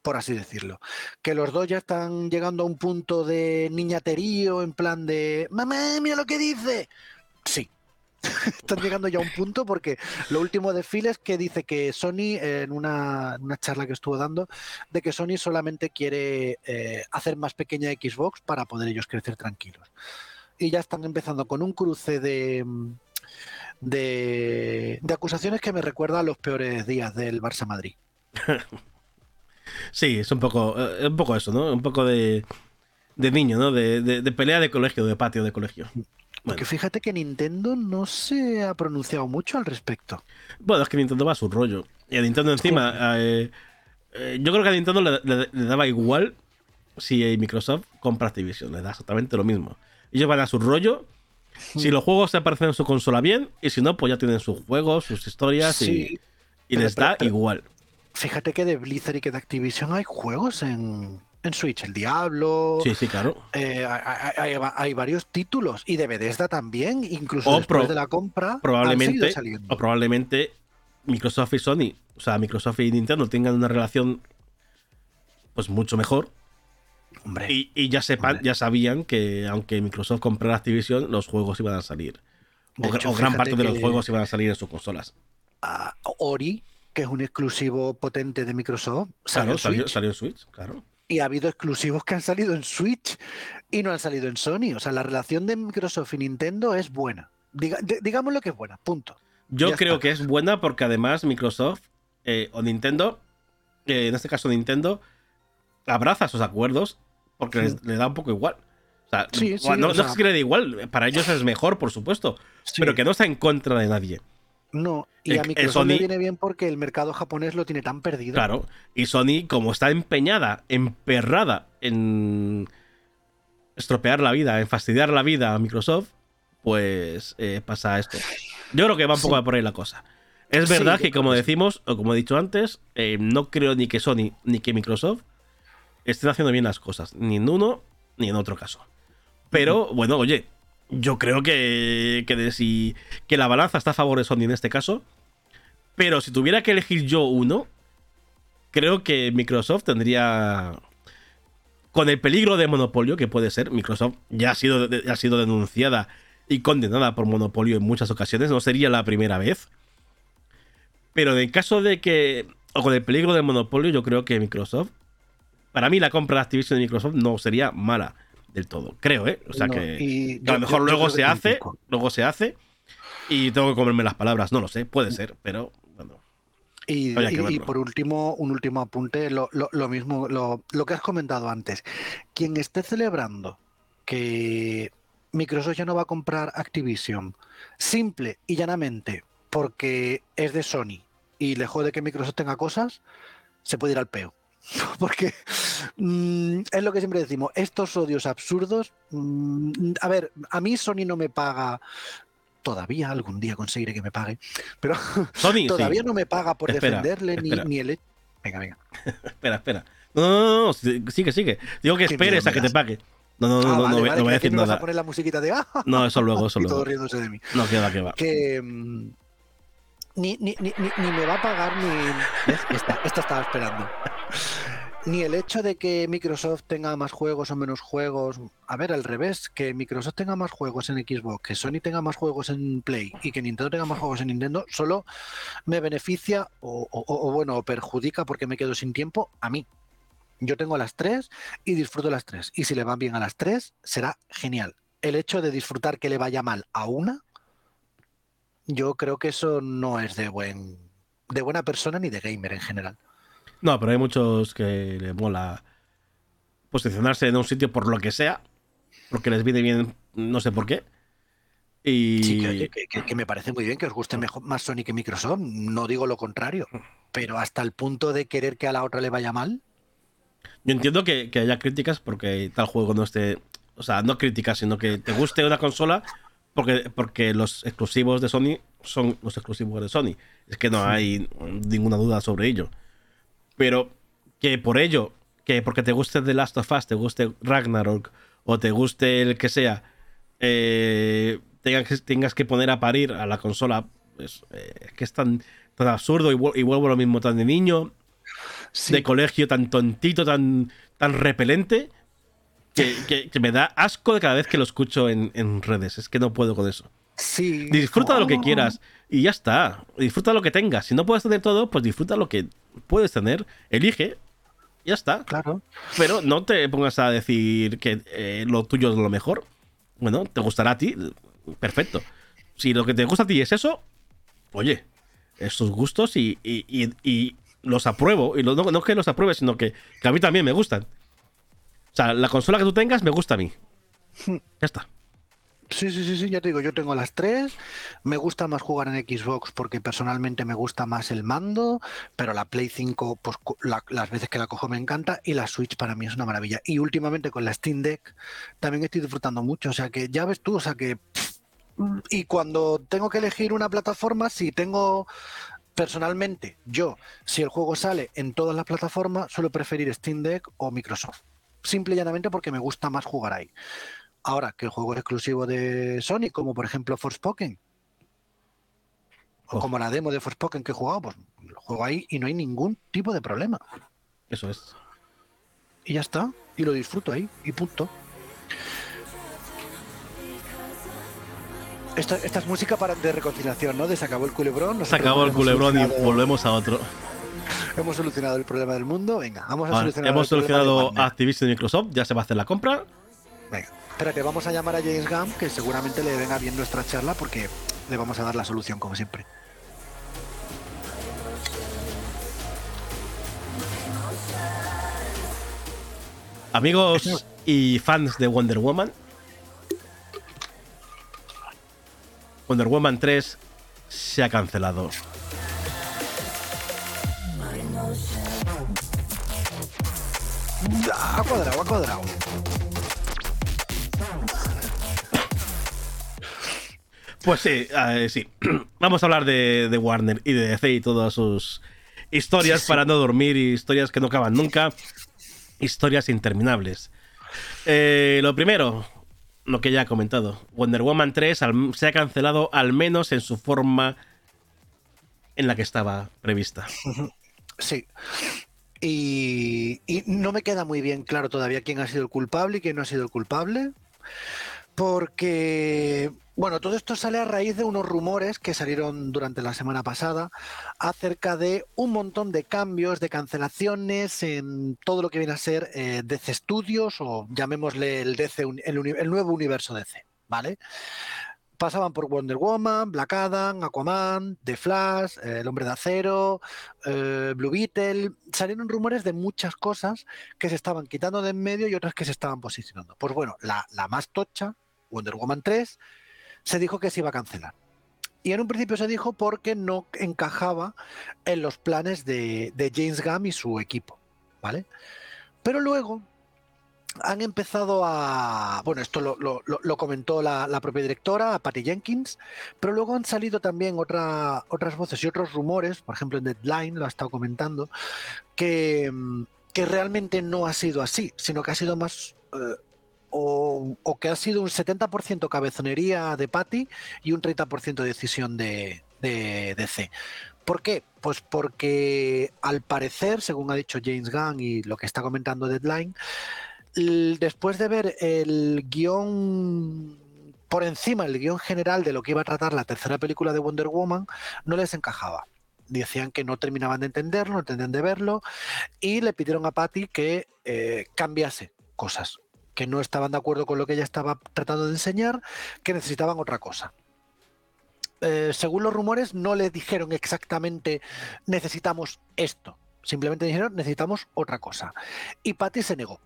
por así decirlo. Que los dos ya están llegando a un punto de niñaterío, en plan de, mamá, mira lo que dice. Sí, están llegando ya a un punto porque lo último de Phil es que dice que Sony, en una, charla que estuvo dando, de que Sony solamente quiere eh, hacer más pequeña Xbox para poder ellos crecer tranquilos. Y ya están empezando con un cruce de, de, acusaciones que me recuerda a los peores días del Barça Madrid. Sí, es un poco, eh, un poco eso, ¿no? Un poco de, de niño, ¿no? De, de, pelea de colegio, de patio de colegio. Porque fíjate que Nintendo no se ha pronunciado mucho al respecto. Bueno, es que Nintendo va a su rollo. Y a Nintendo encima, eh, eh, yo creo que a Nintendo le, daba igual si Microsoft compra Activision, le da exactamente lo mismo. Ellos van a su rollo. Si los juegos se aparecen en su consola bien, y si no, pues ya tienen sus juegos, sus historias y, les da igual. Fíjate que de Blizzard y que de Activision hay juegos en, en Switch, el Diablo. Sí, sí, claro. Eh, hay, varios títulos y de Bethesda también, incluso después de la compra. Probablemente, o probablemente Microsoft y Sony, o sea, Microsoft y Nintendo tengan una relación pues mucho mejor. Hombre, y, ya sepan, ya sabían que aunque Microsoft comprara Activision, los juegos iban a salir. O, gran parte de los juegos iban a salir en sus consolas. Ori, que es un exclusivo potente de Microsoft, salió, salió en Switch, claro y ha habido exclusivos que han salido en Switch y no han salido en Sony. O sea, la relación de Microsoft y Nintendo es buena. digamos lo que es buena, punto. Yo creo que es buena porque además Microsoft eh, o Nintendo, eh, en este caso Nintendo, abraza esos acuerdos porque le da un poco igual. O sea, no, es que le dé igual, para ellos es mejor, por supuesto, pero que no está en contra de nadie. No, y a Microsoft le viene bien porque el mercado japonés lo tiene tan perdido. Claro, y Sony, como está empeñada, emperrada en estropear la vida, en fastidiar la vida a Microsoft, pues eh, pasa esto. Yo creo que va un poco por ahí la cosa. Es verdad que, como decimos, o como he dicho antes, eh, no creo ni que Sony ni que Microsoft estén haciendo bien las cosas, ni en uno ni en otro caso. Pero, bueno, oye, yo creo que, que, si, que la balanza está a favor de Sony en este caso. Pero si tuviera que elegir yo uno, creo que Microsoft tendría. Con el peligro de monopolio que puede ser, Microsoft ya ha sido, ha sido denunciada y condenada por monopolio en muchas ocasiones, no sería la primera vez. Pero en caso de que. O con el peligro del monopolio, yo creo que Microsoft. Para mí, la compra de Activision de Microsoft no sería mala del todo, creo, ¿eh? O sea que, a lo mejor luego se hace, luego se hace y tengo que comerme las palabras, no lo sé, puede ser, pero bueno. Y, por último, un último apunte, lo, mismo, lo, que has comentado antes. Quien esté celebrando que Microsoft ya no va a comprar Activision, simple y llanamente porque es de Sony y le jode que Microsoft tenga cosas, se puede ir al peo. Porque Mm, es lo que siempre decimos, estos odios absurdos. Mm, a ver, a mí Sony no me paga todavía algún día conseguiré que me pague, pero todavía no me paga por defenderle Ni, el... Venga, venga. espera, espera. No, no, no, sigue, sigue. Digo que esperes a que te pague. No, no, no, ah, no, no, voy a decir nada. Vas a poner la musiquita de ah, No, eso luego, eso luego. todo riéndose de mí. No, queda, que va. Que mm, ni, ni, ni, ni, me va a pagar ni. Esta, esta estaba esperando. Ni el hecho de que Microsoft tenga más juegos o menos juegos. A ver, al revés, que Microsoft tenga más juegos en Xbox, que Sony tenga más juegos en Play y que Nintendo tenga más juegos en Nintendo, solo me beneficia o, o, o bueno, perjudica porque me quedo sin tiempo a mí. Yo tengo las tres y disfruto las tres. Y si le van bien a las tres, será genial. El hecho de disfrutar que le vaya mal a una, yo creo que eso no es de buen de buena persona ni de gamer en general. No, pero hay muchos que le mola posicionarse en un sitio por lo que sea, porque les viene bien, no sé por qué. Y... Sí, que, me parece muy bien que os guste mejor, más Sony que Microsoft, no digo lo contrario, pero hasta el punto de querer que a la otra le vaya mal. Yo entiendo que, haya críticas porque tal juego no esté. O sea, no críticas, sino que te guste una consola porque, porque los exclusivos de Sony son los exclusivos de Sony. Es que no hay ninguna duda sobre ello. Pero que por ello, que porque te guste The Last of Us, te guste Ragnarok o te guste el que sea, eh, tengas, que poner a parir a la consola, pues, eh, es que es tan, tan absurdo y, y vuelvo a lo mismo tan de niño de colegio tan tontito, tan, tan repelente, que, me da asco de cada vez que lo escucho en, redes. Es que no puedo con eso. Sí. Disfruta de lo que quieras y ya está. Disfruta lo que tengas. Si no puedes tener todo, pues disfruta lo que puedes tener. Elige. Ya está. Claro. Pero no te pongas a decir que eh, lo tuyo es lo mejor. Bueno, te gustará a ti. Perfecto. Si lo que te gusta a ti es eso, oye, estos gustos y, los apruebo. Y no, no que los apruebe, sino que, a mí también me gustan. O sea, la consola que tú tengas me gusta a mí. Hmm. Ya está. Sí, sí, sí, sí, ya te digo, yo tengo las tres. Me gusta más jugar en Xbox porque personalmente me gusta más el mando, pero la Play 5, pues las veces que la cojo me encanta y la Switch para mí es una maravilla. Y últimamente con la Steam Deck también estoy disfrutando mucho, o sea que ya ves tú, o sea que... Y cuando tengo que elegir una plataforma, si tengo personalmente, yo, si el juego sale en todas las plataformas, suelo preferir Steam Deck o Microsoft. Simple y llanamente porque me gusta más jugar ahí. Ahora, que el juego es exclusivo de Sony, como por ejemplo Forspoken, o como la demo de Forspoken que he jugado, pues lo juego ahí y no hay ningún tipo de problema. Eso es. Y ya está. Y lo disfruto ahí. Y punto. Esta, es música para, de reconciliación, ¿no? De se acabó el culebrón. Se acabó el culebrón y volvemos a otro. Hemos solucionado el problema del mundo. Venga, vamos a solucionar Hemos solucionado Activision y Microsoft. Ya se va a hacer la compra. Venga, espérate, vamos a llamar a James Gunn, que seguramente le venga bien nuestra charla porque le vamos a dar la solución, como siempre. Amigos y fans de Wonder Woman, Wonder Woman 3 se ha cancelado. Ha cuadrado, ha cuadrado. Pues sí, eh, sí. Vamos a hablar de, Warner y de DC y todas sus historias para no dormir, historias que no acaban nunca, historias interminables. Eh, lo primero, lo que ya he comentado. Wonder Woman 3 se ha cancelado al menos en su forma en la que estaba prevista. Sí. Y, no me queda muy bien claro todavía quién ha sido el culpable y quién no ha sido el culpable. Porque bueno, todo esto sale a raíz de unos rumores que salieron durante la semana pasada acerca de un montón de cambios, de cancelaciones en todo lo que viene a ser eh, DC Studios o llamémosle el, DC, el, nuevo universo DC, ¿vale? Pasaban por Wonder Woman, Black Adam, Aquaman, The Flash, eh, El Hombre de Acero, eh, Blue Beetle. Salieron rumores de muchas cosas que se estaban quitando de en medio y otras que se estaban posicionando. Pues bueno, la, más tocha, Wonder Woman 3, se dijo que se iba a cancelar. Y en un principio se dijo porque no encajaba en los planes de, James Gunn y su equipo, ¿vale? Pero luego han empezado a. Bueno, esto lo, comentó la, propia directora, Patty Jenkins, pero luego han salido también otra, otras voces y otros rumores, por ejemplo en Deadline lo ha estado comentando, que, que realmente no ha sido así, sino que ha sido más. Eh, o, que ha sido un 70% cabezonería de Patty y un 30% decisión de, de DC. ¿Por qué? Pues porque al parecer, según ha dicho James Gunn y lo que está comentando Deadline, después de ver el guion por encima, el guion general de lo que iba a tratar la tercera película de Wonder Woman, no les encajaba. Decían que no terminaban de entenderlo, no entendían de verlo, y le pidieron a Patty que eh, cambiase cosas, que no estaban de acuerdo con lo que ella estaba tratando de enseñar, que necesitaban otra cosa. Eh, según los rumores, no le dijeron exactamente necesitamos esto. Simplemente dijeron necesitamos otra cosa. Y Patty se negó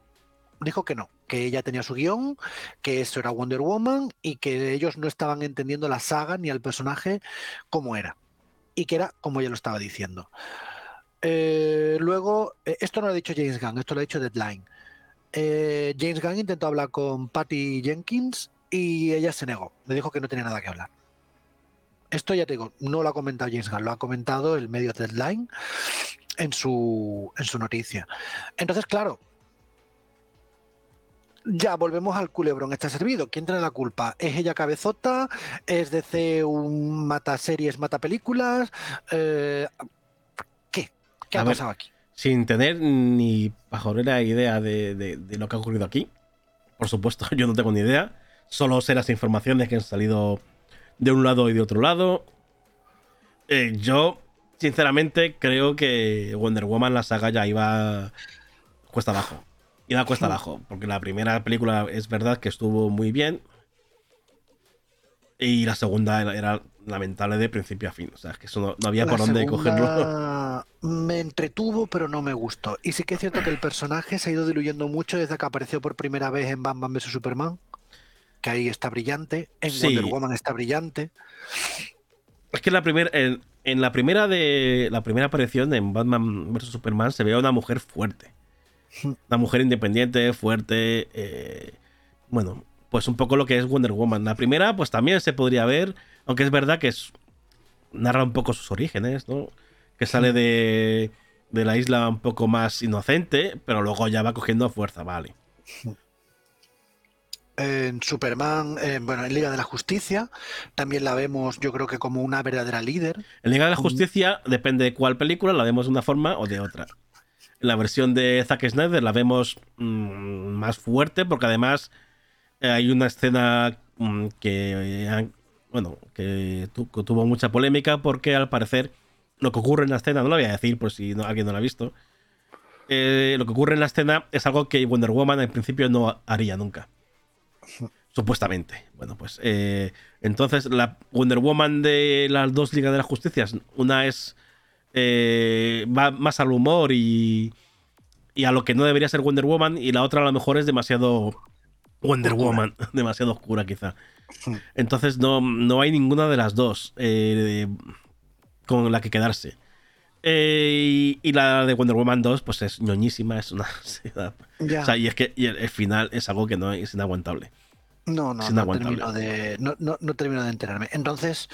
dijo que no, que ella tenía su guion, que eso era Wonder Woman y que ellos no estaban entendiendo la saga ni al personaje como era. Y que era como ella lo estaba diciendo. Eh, luego, eh, esto no lo ha dicho James Gunn, esto lo ha dicho Deadline. Eh, James Gunn intentó hablar con Patty Jenkins y ella se negó. Le dijo que no tenía nada que hablar. Esto ya te digo, no lo ha comentado James Gunn, lo ha comentado el medio Deadline en su, en su noticia. Entonces, claro, ya volvemos al culebrón. Está servido. ¿Quién tiene la culpa? ¿Es ella cabezota? ¿Es DC un mata series, mata películas? Eh, ¿Qué? ¿Qué ha pasado aquí? Sin tener ni pajorera idea de, lo que ha ocurrido aquí. Por supuesto, yo no tengo ni idea. Solo sé las informaciones que han salido de un lado y de otro lado. Eh, yo, sinceramente, creo que Wonder Woman, la saga ya iba cuesta abajo y la cuesta abajo, porque la primera película es verdad que estuvo muy bien. Y la segunda era, lamentable de principio a fin. O sea, es que eso no, había por dónde cogerlo. Me entretuvo, pero no me gustó. Y sí que es cierto que el personaje se ha ido diluyendo mucho desde que apareció por primera vez en Batman vs Superman. Que ahí está brillante. En Wonder Woman está brillante. Es que la primera, en, en, la primera de la primera aparición en Batman vs Superman se ve a una mujer fuerte. Una mujer independiente, fuerte. Eh, bueno, pues un poco lo que es Wonder Woman. La primera, pues también se podría ver, aunque es verdad que es, narra un poco sus orígenes, ¿no? Que sale de, de la isla un poco más inocente, pero luego ya va cogiendo fuerza, vale. En Superman, bueno, en Liga de la Justicia, también la vemos, yo creo que como una verdadera líder. En Liga de la Justicia, depende de cuál película, la vemos de una forma o de otra la versión de Zack Snyder la vemos mm, más fuerte porque además eh, hay una escena mm, que, eh, bueno, que, tuvo mucha polémica porque al parecer lo que ocurre en la escena, no lo voy a decir por si alguien no lo ha visto, eh, lo que ocurre en la escena es algo que Wonder Woman en principio no haría nunca. Supuestamente. Bueno, pues entonces la Wonder Woman de las dos Ligas de la Justicia, una es eh, va más al humor y, y a lo que no debería ser Wonder Woman, y la otra a lo mejor es demasiado Wonder Woman, demasiado oscura quizá. Hmm. Entonces no, no hay ninguna de las dos eh, con la que quedarse. Eh, y, la de Wonder Woman 2, pues es ñoñísima, es una. o sea, y es que el, final es algo que no es inaguantable. No, no, no termino, de, no, no termino de enterarme. Entonces,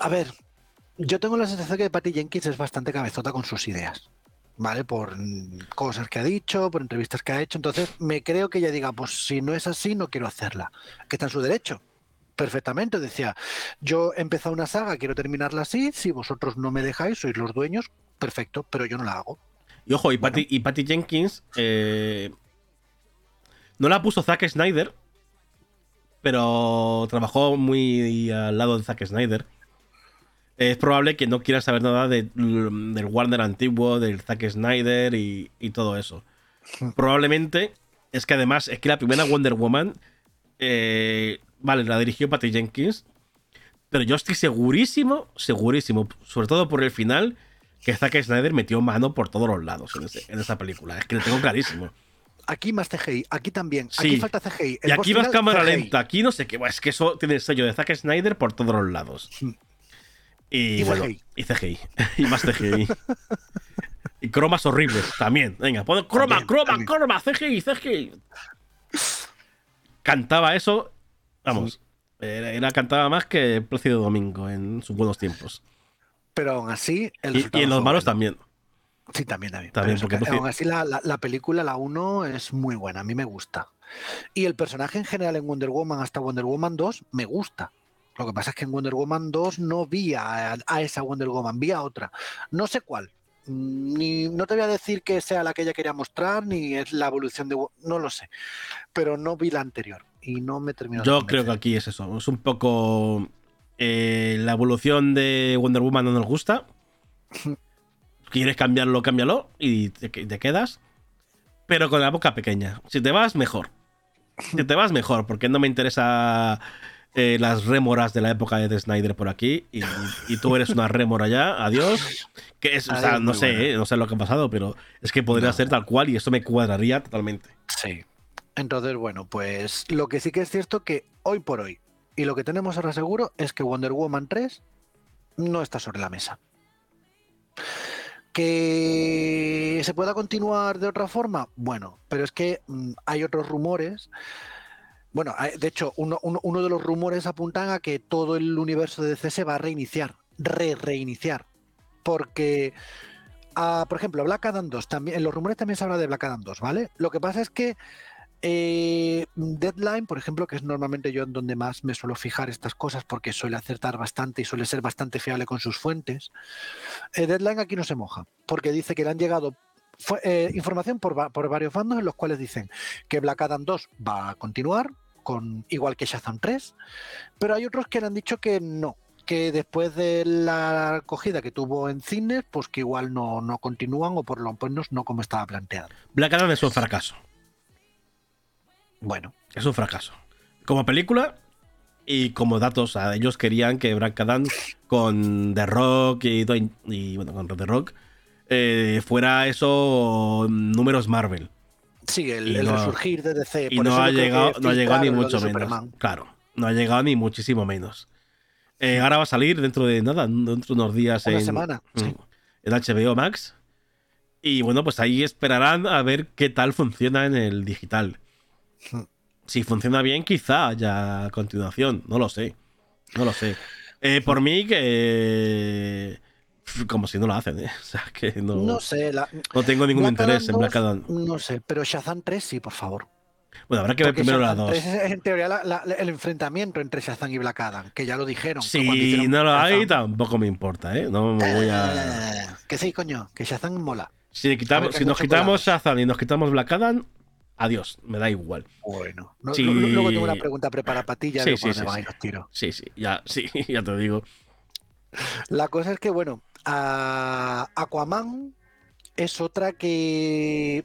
a ver, yo tengo la sensación que Patty Jenkins es bastante cabezota con sus ideas. ¿Vale? Por cosas que ha dicho, por entrevistas que ha hecho. Entonces, me creo que ella diga, pues si no es así, no quiero hacerla. Que está en su derecho. Perfectamente. Decía, yo he empezado una saga, quiero terminarla así. Si vosotros no me dejáis, sois los dueños, perfecto, pero yo no la hago. Y ojo, y Patty, y Patty Jenkins eh, no la puso Zack Snyder, pero trabajó muy al lado de Zack Snyder es probable que no quiera saber nada del Warner antiguo, del Zack Snyder y, todo eso. Probablemente es que además es que la primera Wonder Woman, eh, vale, la dirigió Patty Jenkins, pero yo estoy segurísimo, segurísimo, sobre todo por el final, que Zack Snyder metió mano por todos los lados en, esa película. Es que lo tengo clarísimo. Aquí más CGI, aquí también. Aquí falta CGI. y aquí vas cámara lenta, aquí no sé qué. Es que eso tiene el sello de Zack Snyder por todos los lados. Y, bueno, y CGI. y más CGI. Y cromas horribles también. Venga, pon croma, croma, croma, CGI, CGI. Cantaba eso. Vamos. Era, cantaba más que Plácido Domingo en sus buenos tiempos. Pero aún así. El y, en los malos también. Sí, también, también. porque aún así la, la, película, la 1, es muy buena. A mí me gusta. Y el personaje en general en Wonder Woman hasta Wonder Woman 2 me gusta. Lo que pasa es que en Wonder Woman 2 no vi a, esa Wonder Woman, vi a otra. No sé cuál. Ni, no te voy a decir que sea la que ella quería mostrar, ni es la evolución de... No lo sé. Pero no vi la anterior y no me terminó. Yo creo que aquí es eso. Es un poco... Eh, la evolución de Wonder Woman no nos gusta. Quieres cambiarlo, cámbialo y te, te quedas. Pero con la boca pequeña. Si te vas, mejor. Si te vas, mejor, porque no me interesa eh, las rémoras de la época de Snyder por aquí y, tú eres una rémora ya, adiós. Que es, o sea, no sé, eh, no sé lo que ha pasado, pero es que podría ser tal cual y esto me cuadraría totalmente. Sí. Entonces, bueno, pues lo que sí que es cierto que hoy por hoy, y lo que tenemos ahora seguro, es que Wonder Woman 3 no está sobre la mesa. ¿Que se pueda continuar de otra forma? Bueno, pero es que mm, hay otros rumores bueno, de hecho, uno, de los rumores apuntan a que todo el universo de DC se va a reiniciar, re-reiniciar. Porque, ah, por ejemplo, Black Adam 2, también, en los rumores también se habla de Black Adam 2, ¿vale? Lo que pasa es que eh, Deadline, por ejemplo, que es normalmente yo en donde más me suelo fijar estas cosas porque suele acertar bastante y suele ser bastante fiable con sus fuentes, eh, Deadline aquí no se moja, porque dice que le han llegado eh, información por, por, varios bandos en los cuales dicen que Black Adam 2 va a continuar, con igual que Shazam 3, pero hay otros que le han dicho que no, que después de la acogida que tuvo en cines, pues que igual no, no continúan o por lo menos no como estaba planteado. Black Adam es un fracaso. Bueno. Es un fracaso. Como película y como datos, ellos querían que Black Adam con The Rock y, y bueno, con The Rock eh, fuera eso números Marvel. Sí, el, resurgir de DC. Y no ha, llegado, no ha llegado ni mucho menos. Claro, no ha llegado ni muchísimo menos. Eh, ahora va a salir dentro de nada, dentro de unos días. Una en, semana. Mm, en HBO Max. Y bueno, pues ahí esperarán a ver qué tal funciona en el digital. Hmm. Si funciona bien, quizá haya continuación. No lo sé. No lo sé. Eh, por mí, que como si no lo hacen, ¿eh? O sea, que no. No sé. no tengo ningún interés en Black Adam. No sé, pero Shazam 3 sí, por favor. Bueno, habrá que ver primero las dos. Es en teoría el enfrentamiento entre Shazam y Black Adam, que ya lo dijeron. Si no lo hay, tampoco me importa, ¿eh? No me voy a. Que sí, coño, que Shazam mola. Si, quitamos, si nos quitamos Shazam y nos quitamos Black Adam, adiós, me da igual. Bueno, luego tengo una pregunta preparada para ti, ya sí, sí, sí, van los tiros. Sí, sí, ya, sí, ya te digo. La cosa es que, bueno, Aquaman es otra que.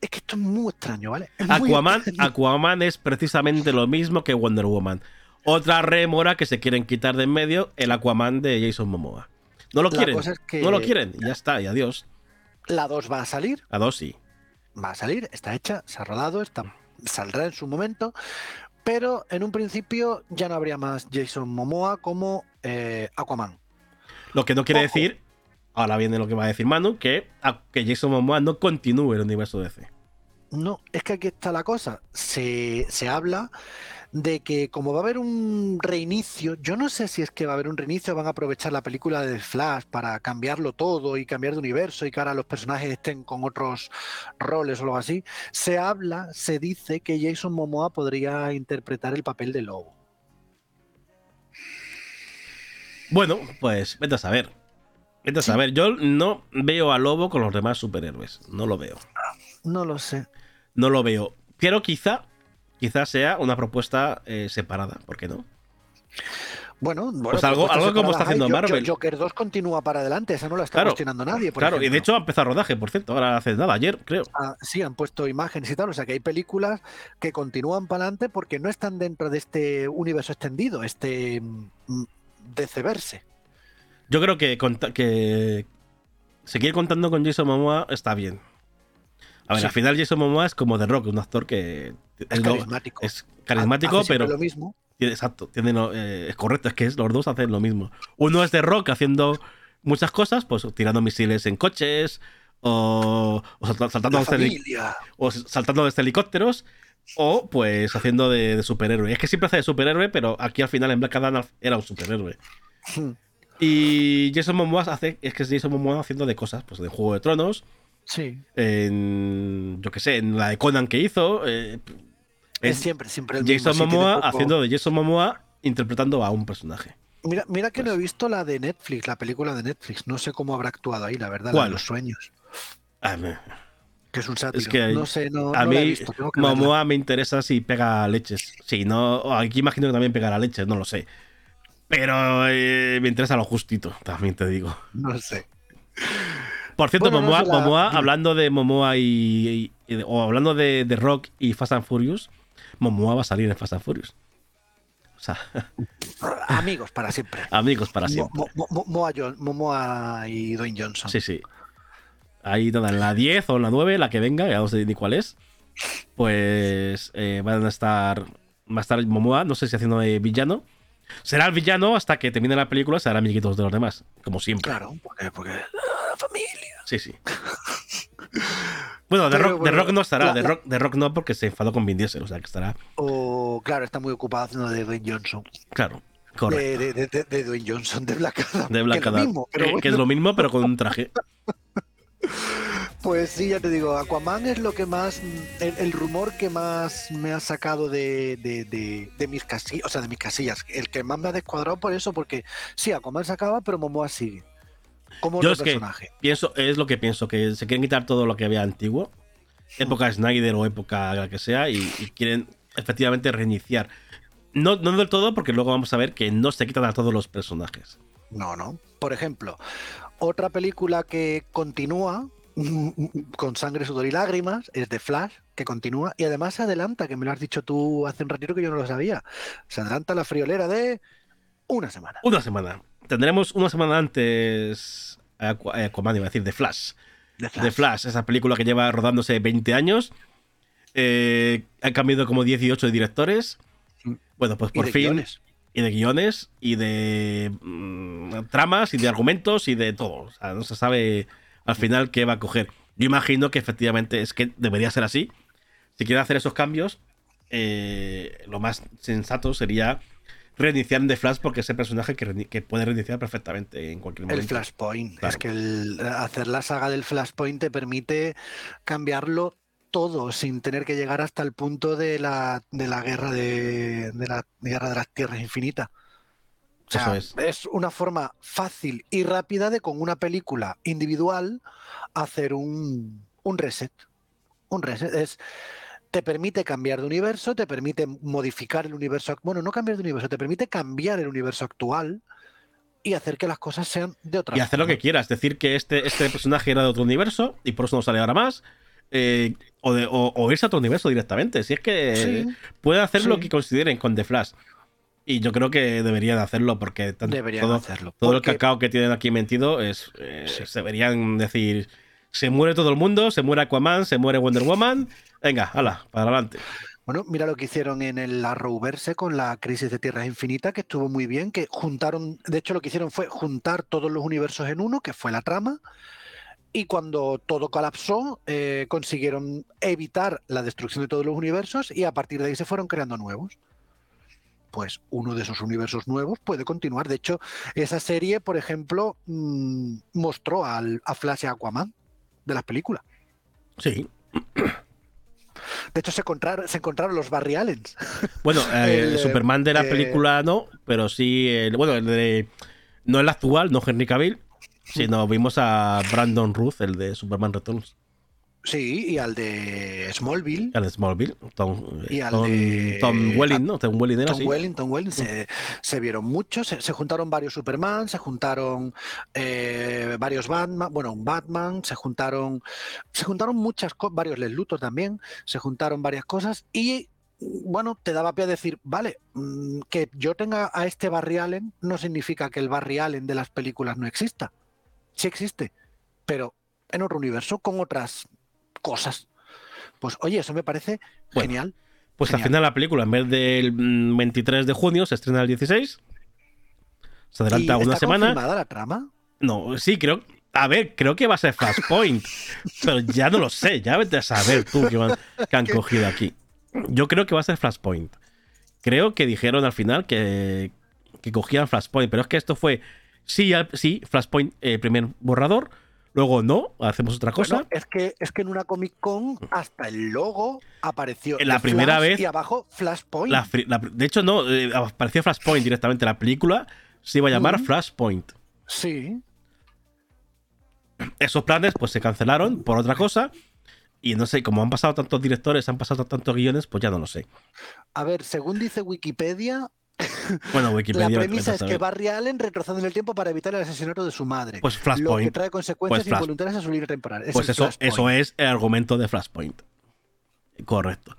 Es que esto es muy extraño, ¿vale? Aquaman, Aquaman es precisamente lo mismo que Wonder Woman. Otra remora que se quieren quitar de en medio, el Aquaman de Jason Momoa. No lo quieren. No lo quieren. Ya está, y adiós. La 2 va a salir. La 2 sí. Va a salir, está hecha, se ha rodado, está, saldrá en su momento. Pero en un principio ya no habría más Jason Momoa como eh, Aquaman. Lo que no quiere decir, ahora viene lo que va a decir Manu, que, que Jason Momoa no continúe el universo DC. No, es que aquí está la cosa. Se, habla de que como va a haber un reinicio, yo no sé si es que va a haber un reinicio, van a aprovechar la película de Flash para cambiarlo todo y cambiar de universo y que ahora los personajes estén con otros roles o algo así. Se habla, se dice que Jason Momoa podría interpretar el papel de Lobo. Bueno, pues vete a saber. Vete a saber. Yo no veo a Lobo con los demás superhéroes. No lo veo. No lo sé. No lo veo. Pero quizá, quizá sea una propuesta eh, separada. ¿Por qué no? Bueno, pues algo, algo como está haciendo Marvel. Joker 2 continúa para adelante, esa no la está cuestionando nadie. claro, y de hecho ha empezado rodaje, por cierto, ahora hace nada, ayer, creo. Ah, sí, han puesto imágenes y tal, o sea que hay películas que continúan para adelante porque no están dentro de este universo extendido, este verse. Yo creo que, que seguir contando con Jason Momoa está bien. A ver, al final Jason Momoa es como The Rock, un actor que es carismático. Es carismático, pero lo mismo. Exacto, eh, es correcto, es que los dos hacen lo mismo. Uno es The Rock haciendo muchas cosas, pues tirando misiles en coches o, saltando, desde o saltando desde helicópteros, o pues haciendo de, superhéroe. Es que siempre hace de superhéroe, pero aquí al final en Black Adam era un superhéroe. Y Jason Momoa hace, es que es Jason Momoa haciendo de cosas, pues de Juego de Tronos. Sí. En, yo qué sé, en la de Conan que hizo. Eh, es, siempre, siempre el Jason Momoa haciendo de Jason Momoa interpretando a un personaje. Mira, mira que no he pues visto la de Netflix, la película de Netflix. No sé cómo habrá actuado ahí, la verdad, la los sueños. Ah, que es un sátiro. no sé, no, a mí Momoa me interesa si pega leches. Sí, no, aquí imagino que también pegará leches, no lo sé. Pero eh, me interesa lo justito, también te digo. No sé. Por cierto, Momoa, hablando de Momoa y, o hablando de, de, Rock y Fast and Furious, Momoa va a salir en Fast and Furious. O sea, amigos para siempre. Amigos para siempre. Momoa, y Dwayne Johnson. Sí, sí. Ahí en la 10 o en la 9, la que venga, ya no sé ni cuál es. Pues eh, van a estar. Va a estar Momoa, no sé si haciendo de villano. Será el villano hasta que termine la película, será amiguitos de los demás, como siempre. Claro, porque, porque la familia. Sí, sí. Bueno, de rock, no estará, de, rock, Rock no porque se enfadó con Vin Diesel, o sea que estará. O, claro, está muy ocupado haciendo de Dwayne Johnson. Claro, correcto. De, de, de, Dwayne Johnson, de Black Adam. De Black Adam. Que, es lo mismo, pero con un traje. Pues sí, ya te digo, Aquaman es lo que más, el, rumor que más me ha sacado de, de, mis casillas, o sea, de mis casillas, el que más me ha descuadrado por eso, porque sí, Aquaman se acaba, pero Momoa sigue. Como Yo es personaje. pienso, es lo que pienso, que se quieren quitar todo lo que había antiguo, época Snyder o época la que sea, y, quieren efectivamente reiniciar. No, no del todo, porque luego vamos a ver que no se quitan a todos los personajes. No, no. Por ejemplo, otra película que continúa con sangre, sudor y lágrimas es de Flash, que continúa y además se adelanta, que me lo has dicho tú hace un ratito que yo no lo sabía. Se adelanta la friolera de una semana. Una semana. Tendremos una semana antes Aquaman, iba a decir, de Flash. De Flash. esa película que lleva rodándose 20 años. Eh, han cambiado como 18 directores. Mm. Bueno, pues por fin y de guiones y de mm, tramas y de argumentos y de todo. O sea, no se sabe al final qué va a coger. Yo imagino que efectivamente es que debería ser así. Si quiere hacer esos cambios, eh, lo más sensato sería reiniciar de Flash porque es el personaje que, puede reiniciar perfectamente en cualquier momento. El Flashpoint. Es que hacer la saga del Flashpoint te permite cambiarlo todo sin tener que llegar hasta el punto de la, de la guerra de, la guerra de las tierras infinitas. O sea, es. una forma fácil y rápida de con una película individual hacer un, un reset. Un reset es te permite cambiar de universo, te permite modificar el universo, bueno, no cambiar de universo, te permite cambiar el universo actual y hacer que las cosas sean de otra Y hacer lo que quieras, decir que este, este personaje era de otro universo y por eso no sale ahora más, eh, o, de, o, irse a otro universo directamente. Si es que puede hacer lo que consideren con The Flash. Y yo creo que deberían hacerlo porque todo, hacerlo. todo el cacao que tienen aquí mentido es. Eh, se deberían decir. Se muere todo el mundo, se muere Aquaman, se muere Wonder Woman. Venga, hala, para adelante. Bueno, mira lo que hicieron en el Arrowverse con la crisis de Tierras Infinitas, que estuvo muy bien, que juntaron, de hecho lo que hicieron fue juntar todos los universos en uno, que fue la trama, y cuando todo colapsó, eh, consiguieron evitar la destrucción de todos los universos y a partir de ahí se fueron creando nuevos. Pues uno de esos universos nuevos puede continuar. De hecho, esa serie, por ejemplo, mm, mostró al, a Flash y Aquaman de las películas. Sí. De hecho, se encontraron, se encontraron los Barry Allens. Bueno, el, eh, Superman de la eh, película no, pero sí, el, bueno, el de, no el actual, no Henry Cavill, Sí, no, vimos a Brandon Ruth, el de Superman Returns. Sí, y al de Smallville. Al de Smallville, Tom, y al de, Tom Welling, ¿no? Tom Welling era Tom Welling, Tom Welling. Se, se vieron muchos, se, juntaron varios Superman, se juntaron eh, varios Batman, bueno, Batman, se juntaron, se juntaron muchas cosas, varios Les Luthor también, se juntaron varias cosas y bueno, te daba pie a decir, vale, mm, que yo tenga a este Barry Allen no significa que el Barry Allen de las películas no exista sí existe, pero en otro universo con otras cosas. Pues oye, eso me parece genial. Pues al final la película, en vez del 23 mm, de junio, se estrena el 16. Se adelanta una semana. confirmada la trama? No, sí, creo. A ver, creo que va a ser Flashpoint. pero ya no lo sé. Ya vete a saber tú que, han cogido aquí. Yo creo que va a ser Flashpoint. Creo que dijeron al final que, que cogían Flashpoint. Pero es que esto fue. Sí, sí, Flashpoint, eh, primer borrador. Luego no, hacemos otra cosa. es, que, es que en una Comic Con hasta el logo apareció. La primera vez. Y abajo Flashpoint. de hecho, no, eh, apareció Flashpoint directamente. La película se iba a llamar Flashpoint. Sí esos planes pues se cancelaron por otra cosa. Y no sé, como han pasado tantos directores, han pasado tantos guiones, pues ya no lo sé. A ver, según dice Wikipedia, bueno, Wikipedia, la premisa es que Barry Allen retrocede en el tiempo para evitar el asesinato de su madre. Pues Flashpoint. Lo que trae consecuencias pues involuntarias a su libro temporal. pues eso, eso es el argumento de Flashpoint. Correcto.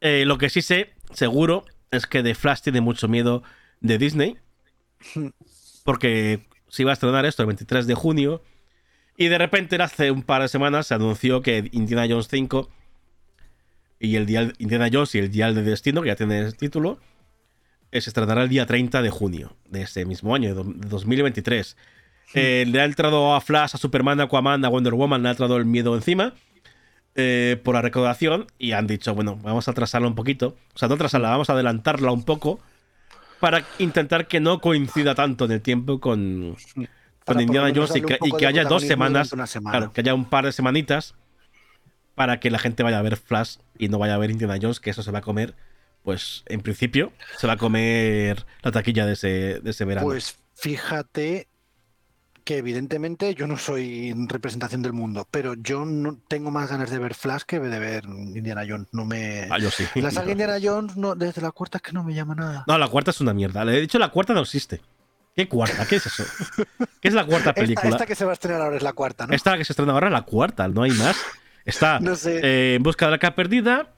Eh, lo que sí sé, seguro, es que The Flash tiene mucho miedo de Disney. Porque si va a estrenar esto el 23 de junio, y de repente, hace un par de semanas, se anunció que Indiana Jones 5 y el dial Indiana Jones y el Dial de Destino, que ya tiene el título, se estrenará el día 30 de junio de ese mismo año, de 2023. Eh, le ha entrado a Flash, a Superman, a Aquaman, a Wonder Woman, le ha entrado el miedo encima eh, por la recaudación y han dicho, bueno, vamos a atrasarla un poquito. O sea, no atrasarla, vamos a adelantarla un poco para intentar que no coincida tanto en el tiempo con, con Indiana Jones y que, haya dos semanas, claro, que haya un par de semanitas para que la gente vaya a ver Flash y no vaya a ver Indiana Jones, que eso se va a comer, pues en principio se va a comer la taquilla de ese, de ese verano. Pues fíjate que evidentemente yo no soy representación del mundo, pero yo no tengo más ganas de ver Flash que de ver Indiana Jones. No me. Ah, yo sí. La saga Indiana Jones, no, desde la cuarta es que no me llama nada. No, la cuarta es una mierda. Le he dicho la cuarta no existe. ¿Qué cuarta? ¿Qué es eso? ¿Qué es la cuarta película? Esta, que se va a estrenar ahora es la cuarta, ¿no? Esta que se estrena ahora es la cuarta, no hay más. Está eh, En busca de la cara perdida,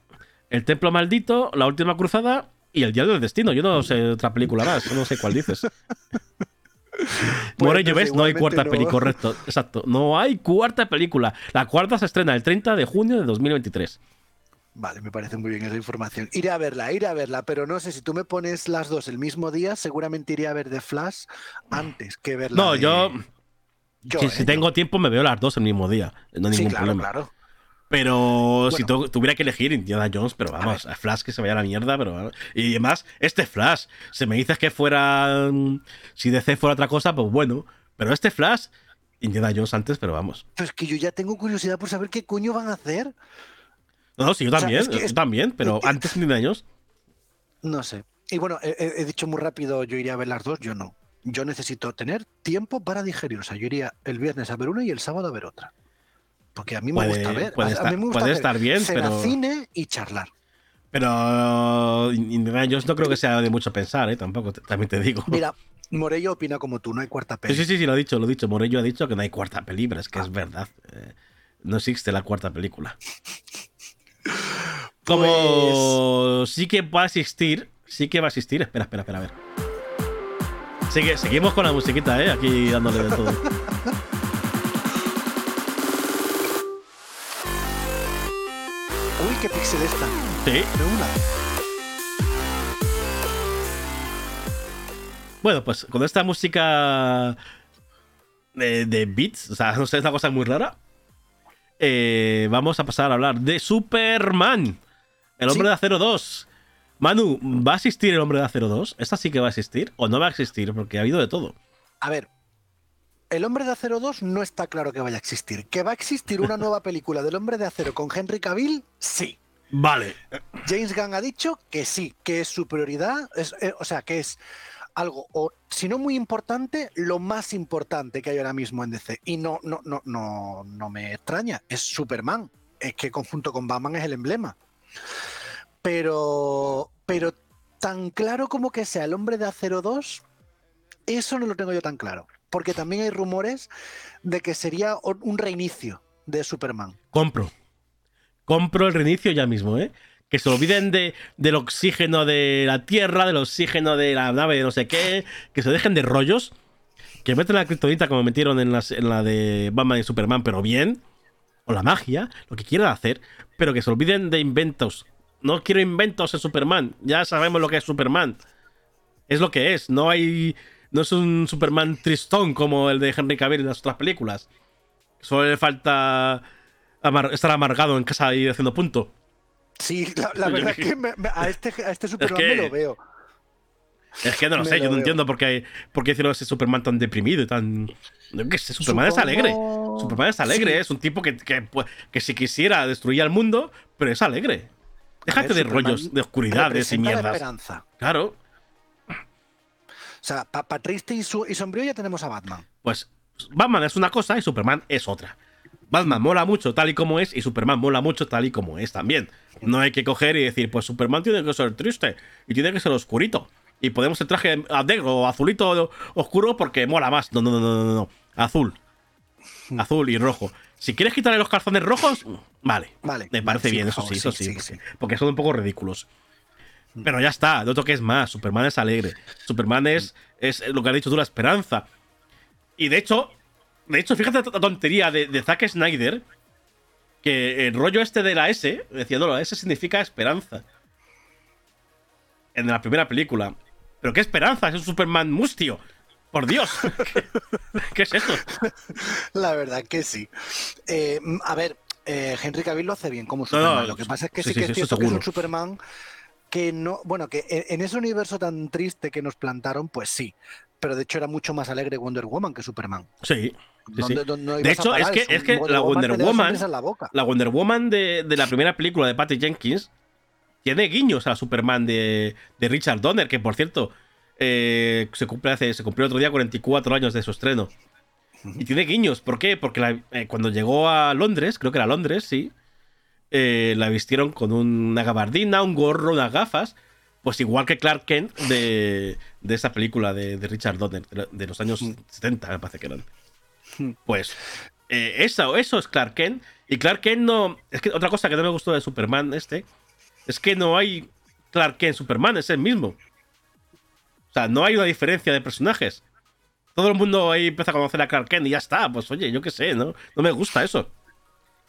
El templo maldito, La última cruzada y El día del destino. Yo no sé otra película más, no sé cuál dices. Morello, ¿ves? No hay cuarta película, correcto. Exacto. No hay cuarta película. La cuarta se estrena el 30 de junio de 2023. Vale, me parece muy bien esa información. Iré a verla, iré a verla, pero no sé si tú me pones las dos el mismo día, seguramente iré a ver The Flash antes que verla. No, yo. si, ¿eh? tengo tiempo, me veo las dos el mismo día. No hay ningún problema. Claro. Pero si tuviera que elegir Indiana Jones, pero vamos, a Flash que se vaya a la mierda, pero. Y además, este Flash, si me dices que fuera. Mm, si DC fuera otra cosa, pues bueno. Pero este Flash, Indiana Jones antes, pero vamos. Pues que yo ya tengo curiosidad por saber qué coño van a hacer. No, sí, yo también, yo también, pero antes de años. No sé. Y bueno, he, dicho muy rápido, yo iría a ver las dos, yo no. Yo necesito tener tiempo para digerir. O sea, yo iría el viernes a ver una y el sábado a ver otra. Porque a mí me gusta ver. Puede, estar, puede estar bien, pero. cine y charlar. Pero Indiana Jones no creo que sea de mucho pensar, ¿eh? Tampoco, también te digo. Mira, Morello opina como tú, no hay cuarta peli. Sí, sí, sí, lo he dicho, lo he dicho. Morello ha dicho que no hay cuarta peli, pero es que es ah. verdad. Eh, no existe la cuarta película. Como pues sí que va a existir, sí que va a existir. Espera, espera, espera, a ver. Sigue, seguimos con la musiquita, ¿eh? Aquí dándole de todo. Pixel esta. Sí. De una. Bueno, pues con esta música de, de beats, o sea, no sé, es una cosa muy rara. Eh, vamos a pasar a hablar de Superman, el hombre de acero 2. Manu, ¿va a existir el hombre de acero 2? ¿Esta sí que va a existir o no va a existir? Porque ha habido de todo. A ver, el hombre de acero 2 no está claro que vaya a existir. ¿Que va a existir una nueva película del hombre de acero con Henry Cavill? Sí. Vale. James Gunn ha dicho que sí, que es su prioridad, eh, o sea, que es algo, o si no muy importante, lo más importante que hay ahora mismo en DC. Y no, no, no, no, no me extraña, es Superman. Es que conjunto con Batman es el emblema. Pero, pero tan claro como que sea el hombre de Acero 2, eso no lo tengo yo tan claro. Porque también hay rumores de que sería un reinicio de Superman. Compro. Compro el reinicio ya mismo, ¿eh? que se olviden de, del oxígeno de la Tierra, del oxígeno de la nave de no sé qué, que se dejen de rollos, que meten la criptonita como metieron en, en la de Batman y Superman, pero bien, o la magia, lo que quieran hacer, pero que se olviden de inventos. No quiero inventos en Superman, ya sabemos lo que es Superman. Es lo que es, no hay... No es un Superman tristón como el de Henry Cavill en las otras películas. Solo le falta estar amargado en casa y haciendo punto. Sí, la, verdad es que a, este, a este Superman me lo veo. Es que no lo sé, yo no entiendo por qué, por qué hicieron ese Superman tan deprimido y tan. que Superman es alegre. Superman es alegre, es un tipo que, que, si quisiera destruir al mundo, pero es alegre. Déjate de rollos, de oscuridades y mierdas. esperanza. Claro. O sea, para triste y, y sombrío ya tenemos a Batman. Pues Batman es una cosa y Superman es otra. Batman mola mucho tal y como es y Superman mola mucho tal y como es también. No hay que coger y decir, pues Superman tiene que ser triste y tiene que ser oscurito. Y podemos el traje negro o azulito oscuro porque mola más. No, no, no, no, no. Azul. Azul y rojo. Si quieres quitarle los calzones rojos, vale. Vale. Me parece bien, eso sí, eso sí, porque, son un poco ridículos. Pero ya está, no toques más. Superman es alegre. Superman es, es lo que has dicho tú, la esperanza. Y de hecho, de hecho, fíjate la tontería de, de Zack Snyder. Que el rollo este de la S, decía, no, la S significa esperanza. En la primera película. Pero qué esperanza, es un Superman mustio. Por Dios. ¿Qué, es eso? La verdad que sí. Eh, a ver, eh, Henry Cavill lo hace bien como Superman. lo que pasa es que sí, que es cierto que es un Superman que no. Bueno, que en ese universo tan triste que nos plantaron, pues sí. Pero de hecho era mucho más alegre Wonder Woman que Superman. Sí. De hecho, es que, es que la Wonder Woman. La, Wonder Woman de, de, la primera película de Patty Jenkins tiene guiños a Superman de, de Richard Donner, que por cierto, eh, se, cumple hace, se cumplió otro día 44 años de su estreno. Y tiene guiños. ¿Por qué? Porque eh, cuando llegó a Londres, creo que era Londres, sí, eh, la vistieron con una gabardina, un gorro, unas gafas. Pues igual que Clark Kent de, de esa película de, Richard Donner, de, los años 70, me parece que eran. Pues eso, eso es Clark Kent. Y Clark Kent no. Es que otra cosa que no me gustó de Superman este es que no hay Clark Kent Superman, es el mismo. O sea, no hay una diferencia de personajes. Todo el mundo ahí empieza a conocer a Clark Kent y ya está. Pues oye, yo qué sé, ¿no? No me gusta eso.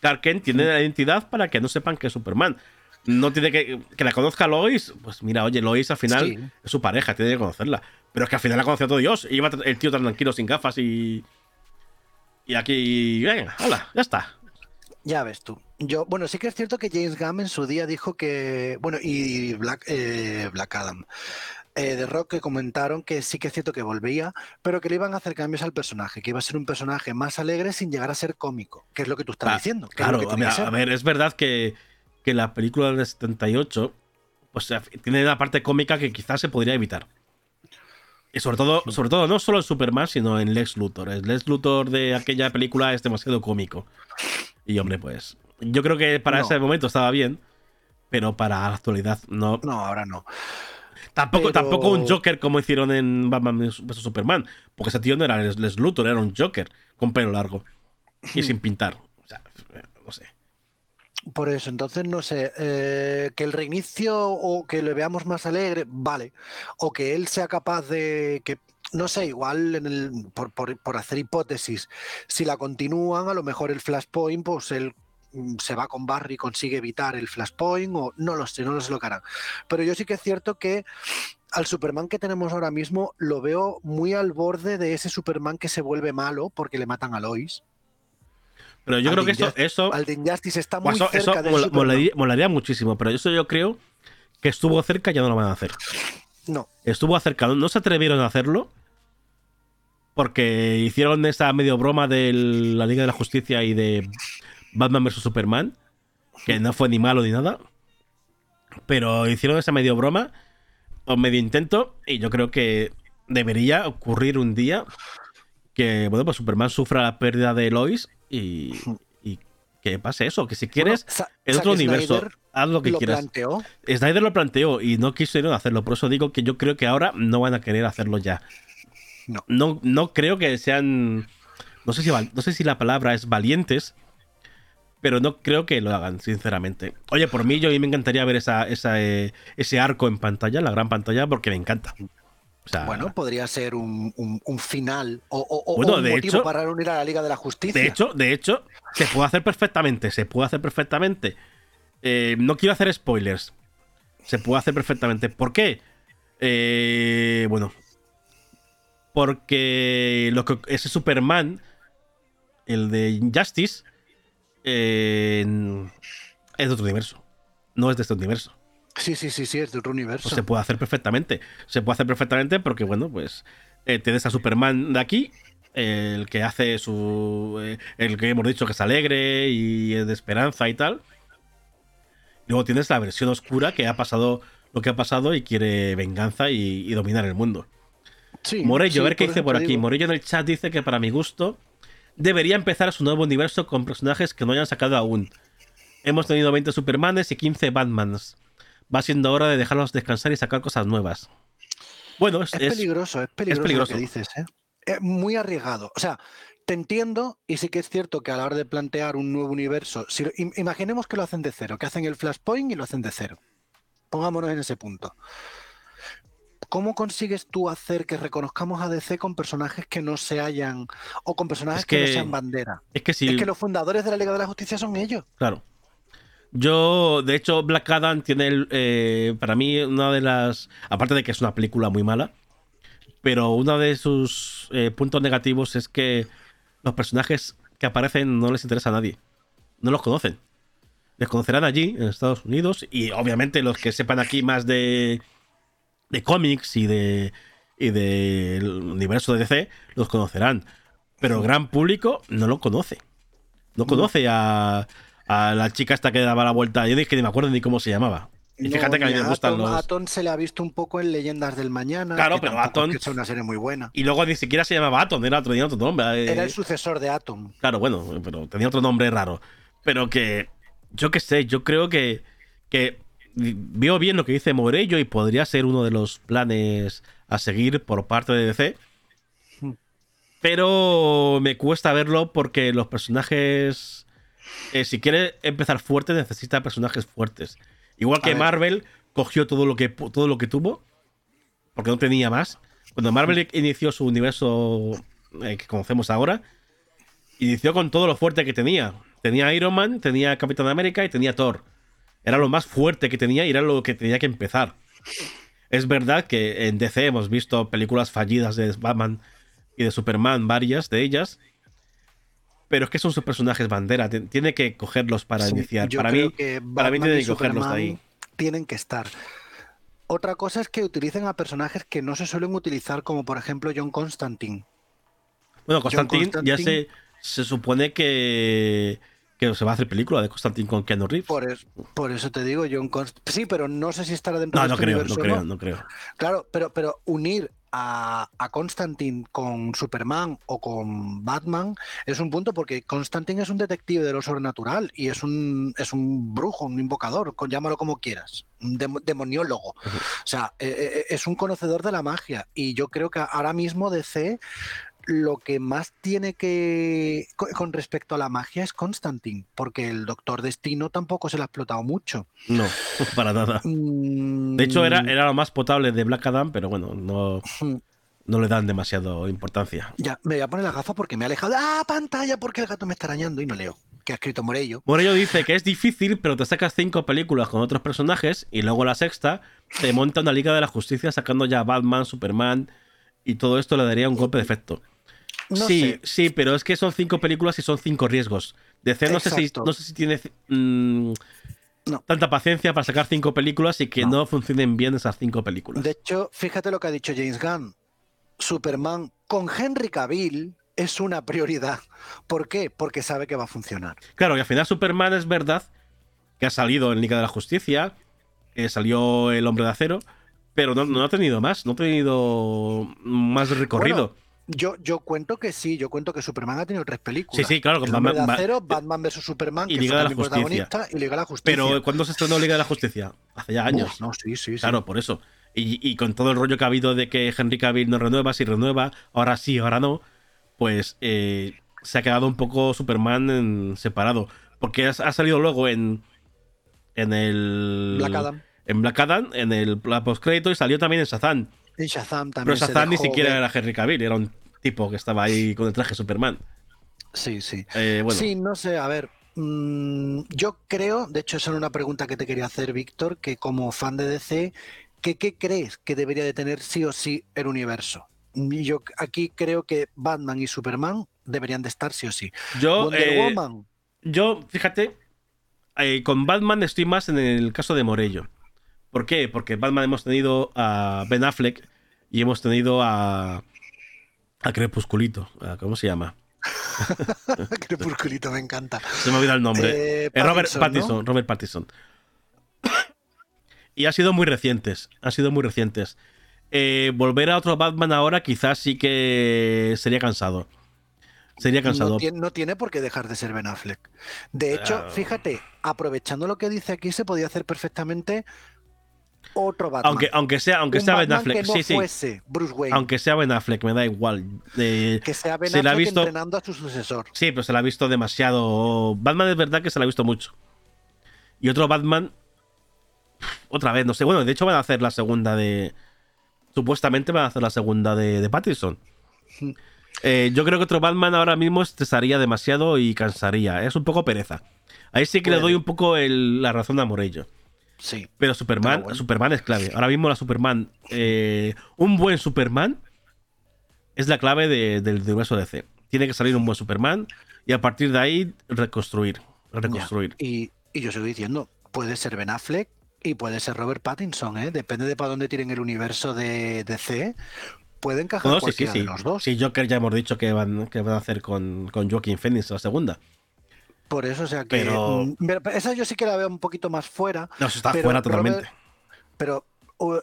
Clark Kent tiene la identidad para que no sepan que es Superman. No tiene que. Que la conozca Lois. Pues mira, oye, Lois al final es su pareja, tiene que conocerla. Pero es que al final la conoce a todo Dios. Y iba el tío tan tranquilo, sin gafas y. Y aquí. Venga, hola, ya está. Ya ves tú. Yo, bueno, sí que es cierto que James Gunn en su día dijo que, bueno, y Black, eh, Black Adam, eh, de Rock que comentaron que sí que es cierto que volvía, pero que le iban a hacer cambios al personaje, que iba a ser un personaje más alegre sin llegar a ser cómico, que es lo que tú estás diciendo. Claro, a, ver, es verdad que, que la película del 78 pues, tiene una parte cómica que quizás se podría evitar. Y sobre todo, sobre todo, no solo en Superman, sino en Lex Luthor. El Lex Luthor de aquella película es demasiado cómico. Y hombre, pues. Yo creo que para ese momento estaba bien, pero para la actualidad no. No, ahora no. Tampoco, tampoco un Joker como hicieron en Batman vs Superman. Porque ese tío no era Les Luthor, era un Joker con pelo largo. Y sin pintar. O sea, no sé. Por eso, entonces no sé, eh, que el reinicio o que le veamos más alegre, vale. O que él sea capaz de que no sé, igual en el, por, por, hacer hipótesis, si la continúan, a lo mejor el Flashpoint, pues él mm, se va con Barry y consigue evitar el Flashpoint, o no lo sé, no lo sé lo que harán. Pero yo sí que es cierto que al Superman que tenemos ahora mismo lo veo muy al borde de ese Superman que se vuelve malo porque le matan a Lois. Pero yo creo que eso, eso. Justice está muy cerca eso molaría, muchísimo, pero eso yo creo que estuvo cerca y ya no lo van a hacer. No. Estuvo acercado. No se atrevieron a hacerlo. Porque hicieron esa medio broma de la Liga de la Justicia y de Batman vs Superman. Que no fue ni malo ni nada. Pero hicieron esa medio broma. O medio intento. Y yo creo que debería ocurrir un día. Que, bueno, pues Superman sufra la pérdida de Lois. Y, que pase eso, que si quieres en otro universo, haz lo que quieras. Planteó. Snyder lo planteó y no quisieron hacerlo, por eso digo que yo creo que ahora no van a querer hacerlo ya. No. No, no creo que sean. No sé, si, no sé si la palabra es valientes, pero no creo que lo hagan, sinceramente. Oye, por mí, yo a mí me encantaría ver esa, eh, ese arco en pantalla, la gran pantalla, porque me encanta bueno, podría ser un, final o, un motivo para reunir a la Liga de la Justicia. De hecho, de hecho, se puede hacer perfectamente. Se puede hacer perfectamente. Eh, no quiero hacer spoilers. Se puede hacer perfectamente. ¿Por qué? Eh, bueno. Porque lo que, ese Superman el de Justice es de otro universo. No es de este universo. Sí, sí, sí, sí, es de otro universo. se puede hacer perfectamente. Se puede hacer perfectamente porque, bueno, pues eh, tienes a Superman de aquí, el que hace su. Eh, el que hemos dicho que es alegre y es de esperanza y tal. Luego tienes la versión oscura que ha pasado lo que ha pasado y quiere venganza y, dominar el mundo. Sí, Morello, a ver qué dice por aquí. Morello en el chat dice que para mi gusto debería empezar su nuevo universo con personajes que no hayan sacado aún. Hemos tenido 20 Supermanes y 15 Batmans. Va siendo hora de dejarlos descansar y sacar cosas nuevas. Bueno, es, peligroso, es peligroso, lo que dices, ¿eh? Es muy arriesgado. O sea, te entiendo y sí que es cierto que a la hora de plantear un nuevo universo, si, imaginemos que lo hacen de cero, que hacen el Flashpoint y lo hacen de cero. Pongámonos en ese punto. ¿Cómo consigues tú hacer que reconozcamos a DC con personajes que no se hayan o con personajes que, no sean bandera? Es que, si... es que los fundadores de la Liga de la Justicia son ellos. Claro. Yo, de hecho, Black Adam tiene, eh, para mí, una de las. Aparte de que es una película muy mala, pero uno de sus eh, puntos negativos es que los personajes que aparecen no les interesa a nadie. No los conocen. Les conocerán allí, en Estados Unidos, y obviamente los que sepan aquí más de, de cómics y de y del universo de DC los conocerán. Pero el gran público no lo conoce. No conoce a, a la chica esta que daba la vuelta. Yo dije que ni me acuerdo ni cómo se llamaba. Y fíjate que a mí me gustan los. Atom se le ha visto un poco en Leyendas del Mañana. Claro, pero Atom. es una serie muy buena. Y luego ni siquiera se llamaba Atom, era otro, tenía otro nombre. Era el sucesor de Atom. Claro, bueno, pero tenía otro nombre raro. Pero que. Yo qué sé, yo creo que. Que veo bien lo que dice Morello y podría ser uno de los planes a seguir por parte de DC. Hmm. Pero me cuesta verlo porque los personajes eh, si quiere empezar fuerte, necesita personajes fuertes. Igual que Marvel cogió todo lo que, todo lo que tuvo, porque no tenía más. Cuando Marvel inició su universo eh, que conocemos ahora, inició con todo lo fuerte que tenía. Tenía Iron Man, tenía Capitán América y tenía Thor. Era lo más fuerte que tenía y era lo que tenía que empezar. Es verdad que en DC hemos visto películas fallidas de Batman y de Superman, varias de ellas, pero es que son sus personajes bandera. Tiene que cogerlos para iniciar. Para mí, para mí tiene que cogerlos de ahí. Tienen que estar. Otra cosa es que utilicen a personajes que no se suelen utilizar, como por ejemplo John Constantine. Bueno, Constantine, ya se, se supone que, que se va a hacer película de Constantine con Keanu Reeves. Por, eso te digo, John Constantine. Sí, pero no sé si estará dentro de no este creo, no creo, no creo. Claro, pero, pero unir a, Constantine con Superman o con Batman es un punto porque Constantine es un detective de lo sobrenatural y es un, es un brujo, un invocador, llámalo como quieras, un demoniólogo. O sea, eh, eh, es un conocedor de la magia y yo creo que ahora mismo DC lo que más tiene que con respecto a la magia es Constantine, porque el Doctor Destino tampoco se le ha explotado mucho. No, para nada. De hecho, era, mm. era lo más potable de Black Adam, pero bueno, no, no le dan demasiado importancia. Ya, me voy a poner la gafa porque me ha alejado. ¡Ah, pantalla! Porque el gato me está arañando y no leo. Que ha escrito Morello. Morello dice que es difícil, pero te sacas cinco películas con otros personajes y luego la sexta te monta una Liga de la Justicia sacando ya Batman, Superman y todo esto le daría un golpe de efecto sí, sí, pero es que son cinco películas y son cinco riesgos. DC no sé si, no sé si tiene mm, tanta paciencia para sacar cinco películas y que no. funcionen bien esas cinco películas. De hecho, fíjate lo que ha dicho James Gunn. Superman con Henry Cavill es una prioridad. ¿Por qué? Porque sabe que va a funcionar. Claro, y al final Superman es verdad que ha salido en Liga de la Justicia, que salió El Hombre de Acero, pero no, ha tenido más, no ha tenido más recorrido. Yo, yo cuento que sí, yo cuento que Superman ha tenido tres películas. Sí, sí, claro. Con Batman, Batman vs Superman, y Liga de la Justicia. y Liga de la Justicia. Pero ¿cuándo se estrenó Liga de la Justicia? Hace ya años. no, sí, sí, Claro, por eso. Y, con todo el rollo que ha habido de que Henry Cavill no renueva, si renueva, ahora sí, ahora no, pues eh, se ha quedado un poco Superman en, separado. Porque ha, salido luego en, en el... Black Adam. En Black Adam, en el postcrédito, y salió también en Shazam. En Shazam también. Pero Shazam ni siquiera era Henry Cavill, era un tipo que estaba ahí con el traje Superman. Sí, sí. Eh, sí, no sé, a ver. Mm, yo creo, de hecho, esa era una pregunta que te quería hacer, Víctor, que como fan de DC, ¿qué, ¿qué crees que debería de tener sí o sí el universo? Yo aquí creo que Batman y Superman deberían de estar sí o sí. Yo, eh, yo fíjate, eh, con Batman estoy más en el caso de Morello. ¿Por qué? Porque Batman hemos tenido a Ben Affleck y hemos tenido a, a Crepusculito, ¿cómo se llama? Crepusculito, me encanta. Se me olvida el nombre. Eh, Robert Pattinson, Robert Pattinson. y ha sido muy recientes. Ha sido muy recientes. Eh, volver a otro Batman ahora quizás sí que sería cansado. Sería cansado. No tiene, por qué dejar de ser Ben Affleck. De hecho, ah. fíjate, aprovechando lo que dice aquí, se podía hacer perfectamente otro Batman. Aunque, aunque sea, aunque sea Ben Affleck. Que no fuese Bruce Wayne. Aunque sea Ben Affleck, me da igual. que sea Ben Affleck visto, entrenando a su sucesor. Sí, pero se la ha visto demasiado. Batman es verdad que se la ha visto mucho. Y otro Batman. Otra vez, no sé. Bueno, de hecho van a hacer la segunda de. Supuestamente van a hacer la segunda de, de Pattinson. Eh, yo creo que otro Batman ahora mismo estresaría demasiado y cansaría. Es un poco pereza. Ahí sí que le doy un poco la razón a Morello. Sí. Pero Superman, Superman es clave. Ahora mismo la Superman. Eh, un buen Superman es la clave del universo DC. Tiene que salir un buen Superman y a partir de ahí reconstruir. reconstruir. Y, yo sigo diciendo, puede ser Ben Affleck y puede ser Robert Pattinson, ¿eh? depende de para dónde tiren el universo de DC puede encajar no, sí, de los dos. Sí, Joker ya hemos dicho que van, que van a hacer con, con Joaquin Phoenix la segunda. Por eso, o sea que. Pero... Mm, esa yo sí que la veo un poquito más fuera. No, está fuera totalmente. pero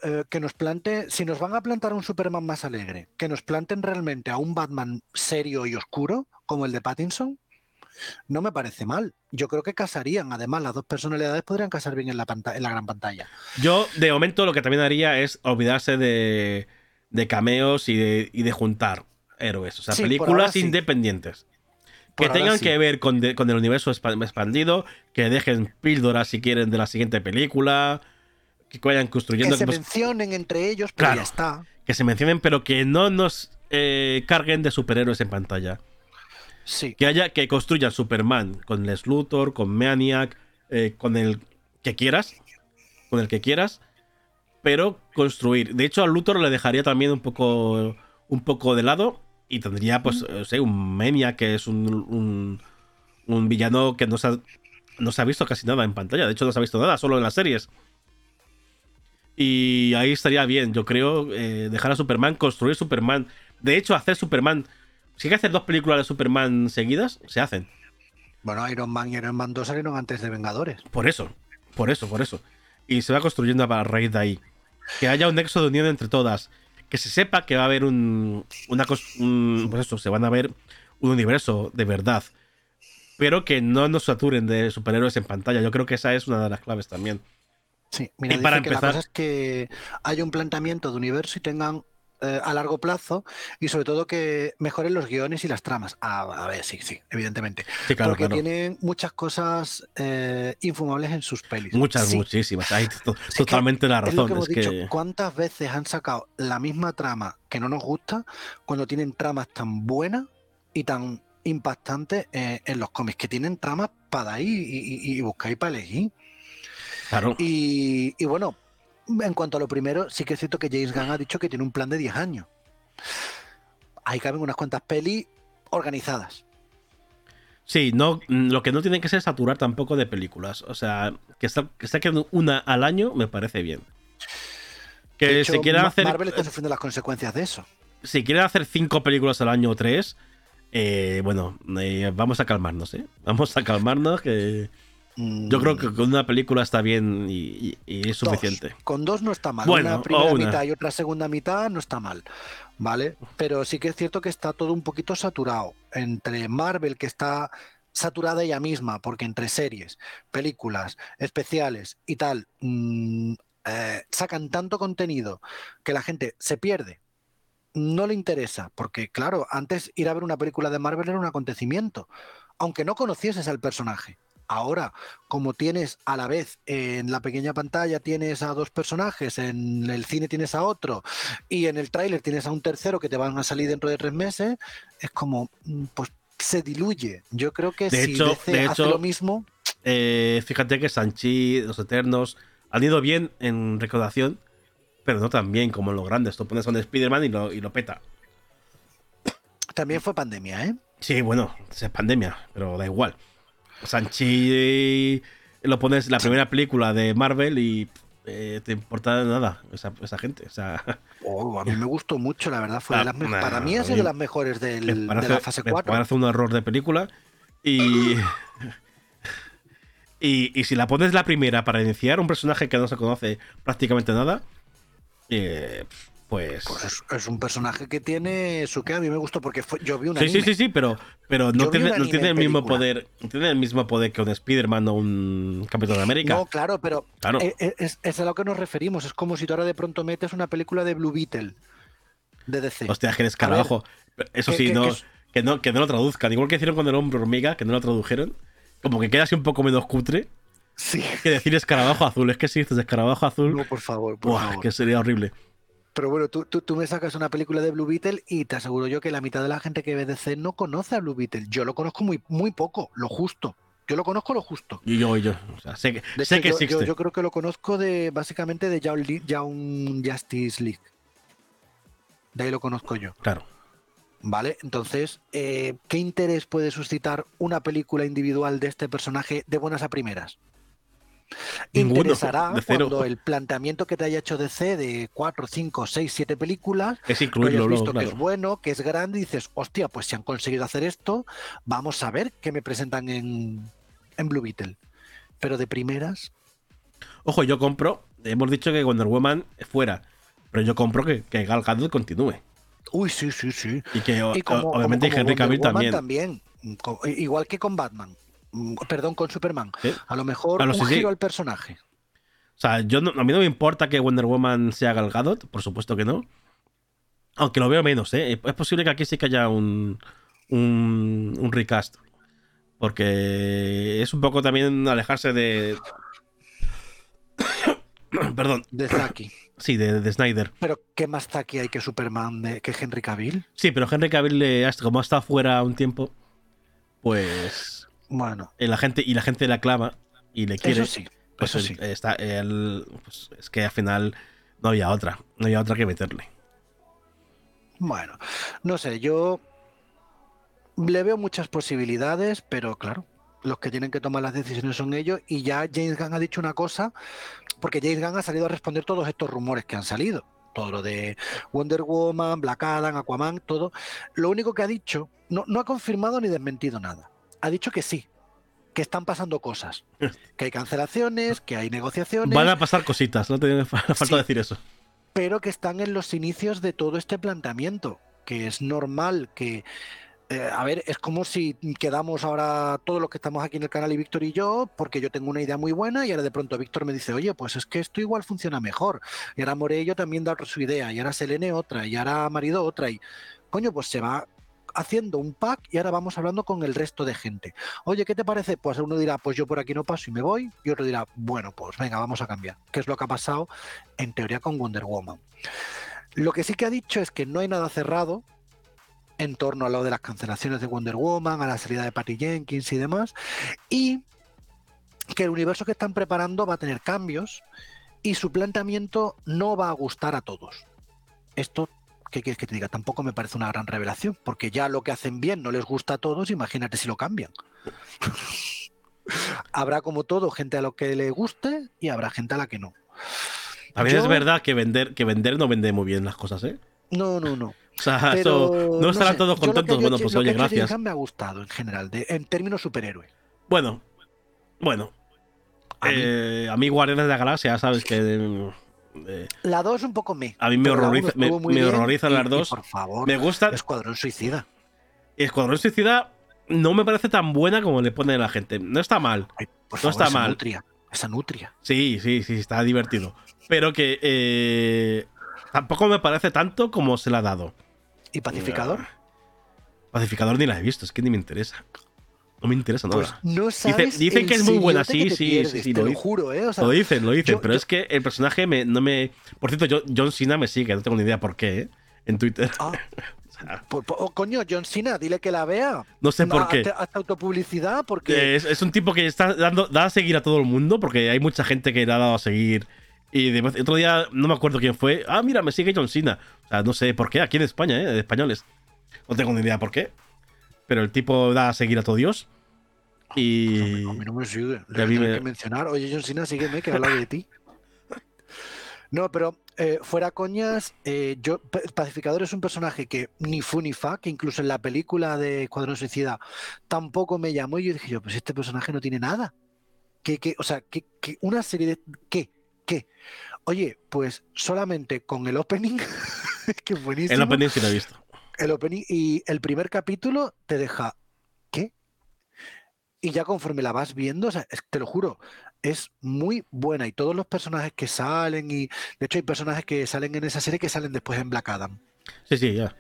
eh, que nos plante, si nos van a plantar un Superman más alegre, que nos planten realmente a un Batman serio y oscuro, como el de Pattinson, no me parece mal. Yo creo que casarían. Además, las dos personalidades podrían casar bien en la, en la gran pantalla. Yo, de momento, lo que también haría es olvidarse de de cameos y de, de juntar héroes. O sea, películas independientes. Que tengan que ver con, el universo expandido, que dejen píldoras si quieren de la siguiente película, que vayan construyendo. Que se mencionen entre ellos, pero claro, ya está. Que se mencionen, pero que no nos eh, carguen de superhéroes en pantalla. Sí. Que haya, que construyan Superman con Les Luthor, con Maniac, eh, con el que quieras, con el que quieras, pero construir. De hecho, a Luthor le dejaría también un poco, un poco de lado y tendría, pues, sé, un Menia, que es un, un, villano que no se, ha, no se ha visto casi nada en pantalla. De hecho, no se ha visto nada, solo en las series. Y ahí estaría bien, yo creo, eh, dejar a Superman, construir Superman. De hecho, hacer Superman. Si hay que hacer dos películas de Superman seguidas, se hacen. Bueno, Iron Man y Iron Man 2 salieron antes de Vengadores. Por eso, por eso, por eso. Y se va construyendo a raíz de ahí que haya un nexo de unión entre todas, que se sepa que va a haber un, una cosa, pues eso, se van a ver un universo de verdad, pero que no nos saturen de superhéroes en pantalla. Yo creo que esa es una de las claves también. Sí, mira, y para empezar, que la cosa es que haya un planteamiento de universo y tengan eh, a largo plazo y sobre todo que mejoren los guiones y las tramas. a ver, sí, sí, evidentemente. Porque tienen muchas cosas eh, infumables en sus pelis. Muchas, muchísimas. Hay totalmente la razón. ¿Cuántas veces han sacado la misma trama que no nos gusta cuando tienen tramas tan buenas y tan impactantes eh, en los cómics? Que tienen tramas para ahí y, y, buscáis para elegir. Claro. Y, y bueno, en cuanto a lo primero, sí que es cierto que James Gunn ha dicho que tiene un plan de 10 años. Ahí caben unas cuantas pelis organizadas. Sí, no, lo que no tiene que ser saturar tampoco de películas. O sea, que, está, que saquen una al año me parece bien. Que se quiera hacer. Marvel está sufriendo las consecuencias de eso. Si quieren hacer cinco películas al año o tres, eh, bueno, eh, vamos a calmarnos, ¿eh? Vamos a calmarnos que. Yo creo que con una película está bien y, es suficiente. Con dos no está mal. una primera mitad y otra segunda mitad no está mal. ¿Vale? Pero sí que es cierto que está todo un poquito saturado. Entre Marvel, que está saturada ella misma, porque entre series, películas, especiales y tal, mm, eh, sacan tanto contenido que la gente se pierde. No le interesa, porque claro, antes ir a ver una película de Marvel era un acontecimiento, aunque no conocieses al personaje. Ahora, como tienes a la vez en la pequeña pantalla tienes a dos personajes, en el cine tienes a otro y en el tráiler tienes a un tercero que te van a salir dentro de tres meses, es como, mm, pues se diluye. Yo creo que de si hecho, de hace lo mismo... Eh, fíjate que Sanchi, Los Eternos, han ido bien en recaudación, pero no tan bien como en los grandes. Tú pones a un Spider-Man y lo, y lo peta. También fue pandemia, ¿eh? Sí, bueno, es pandemia, pero da igual. Sanchi lo pones la primera película de Marvel y eh, te importa nada esa, esa gente. O sea, oh, a mí me gustó mucho, la verdad. Fue ah, para mí es de las mejores del, de la fase 4. Me parece un error de película. Y, y, y, si la pones la primera para iniciar un personaje que no se conoce prácticamente nada, eh, pues, pues es, un personaje que tiene su que a mí me gustó porque yo vi una sí sí sí sí pero pero no tiene, no tiene el mismo poder tiene el mismo poder que un Spider-Man o un Capitán de América no claro pero claro. E, e, es, es, a lo que nos referimos es como si tú ahora de pronto metes una película de Blue Beetle de DC hostia que eres carajo eso sí no, que, no que no lo traduzcan igual que hicieron con el hombre hormiga que no lo tradujeron como que queda así un poco menos cutre Sí. Que decir escarabajo azul. Es que si dices escarabajo azul. No, por favor. Por favor. que sería horrible. Pero bueno, tú, tú, me sacas una película de Blue Beetle y te aseguro yo que la mitad de la gente que ve DC no conoce a Blue Beetle. Yo lo conozco muy, muy poco, lo justo. Yo lo conozco lo justo. Y yo, y yo. O sea, sé que, sé que yo, existe. Yo, creo que lo conozco de básicamente de Young Justice League. De ahí lo conozco yo. Claro. ¿Vale? Entonces, eh, ¿qué interés puede suscitar una película individual de este personaje de buenas a primeras? Interesará cuando el planteamiento que te haya hecho DC de 4, 5, 6, 7 películas, es incluirlo, visto que es bueno, que es grande, y dices, hostia, pues si han conseguido hacer esto, vamos a ver qué me presentan en, en Blue Beetle. Pero de primeras. Ojo, yo compro, hemos dicho que Wonder Woman fuera, pero yo compro que, que Gal Gadot continúe. Uy, sí, sí, sí. Y que obviamente Henry Cavill también. también. Igual que con Batman. Mm, perdón, con Superman. A lo mejor un giro al personaje. O sea, yo a mí no me importa que Wonder Woman sea Gal Gadot, por supuesto que no. Aunque lo veo menos, ¿eh? Es posible que aquí sí que haya un, un, recast. Porque es un poco también alejarse de. Perdón. De Zaki. Sí, de, Snyder. Pero ¿qué más Zaki hay que Superman, que Henry Cavill? Sí, pero Henry Cavill, como ha estado fuera un tiempo, pues bueno. Y la gente, y la gente le aclama y le quiere. Eso sí. Pues eso sí. Está, pues es que al final no había otra. No había otra que meterle. Bueno, no sé, yo le veo muchas posibilidades, pero claro, los que tienen que tomar las decisiones son ellos. Y ya James Gunn ha dicho una cosa, porque James Gunn ha salido a responder todos estos rumores que han salido. Todo lo de Wonder Woman, Black Adam, Aquaman, todo. Lo único que ha dicho, no, no ha confirmado ni desmentido nada ha dicho que sí, que están pasando cosas, que hay cancelaciones, que hay negociaciones. Van a pasar cositas, no te falta decir eso. Pero que están en los inicios de todo este planteamiento, que es normal que... Eh, a ver, es como si quedamos ahora todos los que estamos aquí en el canal y Víctor y yo, porque yo tengo una idea muy buena y ahora de pronto Víctor me dice, oye, pues es que esto igual funciona mejor. Y ahora Morello también da su idea, y ahora Selene otra, y ahora Marido otra, y coño, pues se va haciendo un pack y ahora vamos hablando con el resto de gente. Oye, ¿qué te parece? Pues uno dirá, pues yo por aquí no paso y me voy, y otro dirá, bueno, pues venga, vamos a cambiar, que es lo que ha pasado en teoría con Wonder Woman. Lo que sí que ha dicho es que no hay nada cerrado en torno a lo de las cancelaciones de Wonder Woman, a la salida de Patty Jenkins y demás, y que el universo que están preparando va a tener cambios y su planteamiento no va a gustar a todos. Esto ¿qué quieres que te diga? Tampoco me parece una gran revelación, porque ya lo que hacen bien no les gusta a todos, imagínate si lo cambian. habrá como todo gente a lo que le guste y habrá gente a la que no. A veces es verdad que vender, que vender no vende muy bien las cosas, ¿eh? No, no, no. O sea, no estarán todos contentos. bueno, pues oye, gracias. me ha gustado en general, en términos superhéroe. Bueno, bueno. A, mí, eh, a mí Guardianes de la Galaxia, sabes que la 2 un poco me. A mí me horroriza, me, horrorizan las dos. por favor, me gusta. Escuadrón Suicida. Escuadrón Suicida no me parece tan buena como le pone la gente. No está mal. no está esa mal. Nutria, esa nutria. Sí, sí, sí, está divertido. Pero que eh, tampoco me parece tanto como se la ha dado. ¿Y Pacificador? Pacificador ni la he visto, es que ni me interesa. No me interesa nada. Pues no dicen que es muy buena, sí, sí, sí, lo, juro, ¿eh? lo dicen, lo dicen, pero es que el personaje me, no me. Por cierto, John Cena me sigue, no tengo ni idea por qué, ¿eh? En Twitter. Ah. oh, coño, John Cena, dile que la vea. No sé por qué. Hasta autopublicidad, porque. Es, un tipo que está dando, da a seguir a todo el mundo, porque hay mucha gente que le ha dado a seguir. Y de, otro día, no me acuerdo quién fue. Ah, mira, me sigue John Cena. O sea, no sé por qué, aquí en España, ¿eh? De españoles. No tengo ni idea por qué. Pero el tipo da a seguir a todo Dios. Y. A mí no me sigue. Le me... que mencionar. Oye, John Cena, sígueme, que habla de ti. No, pero eh, fuera coñas, eh, yo, Pacificador es un personaje que ni fu ni fa, que incluso en la película de Escuadrón Suicida tampoco me llamó. Y yo dije, yo, pues este personaje no tiene nada. Que, que, o sea, que, que una serie de. ¿Qué? ¿Qué? Oye, pues solamente con el opening, que buenísimo. El opening sí lo he visto. El opening y el primer capítulo te deja, ¿qué? Y ya conforme la vas viendo, o sea, te lo juro, es muy buena. Y todos los personajes que salen, y de hecho hay personajes que salen en esa serie que salen después en Black Adam. Sí, sí, ya.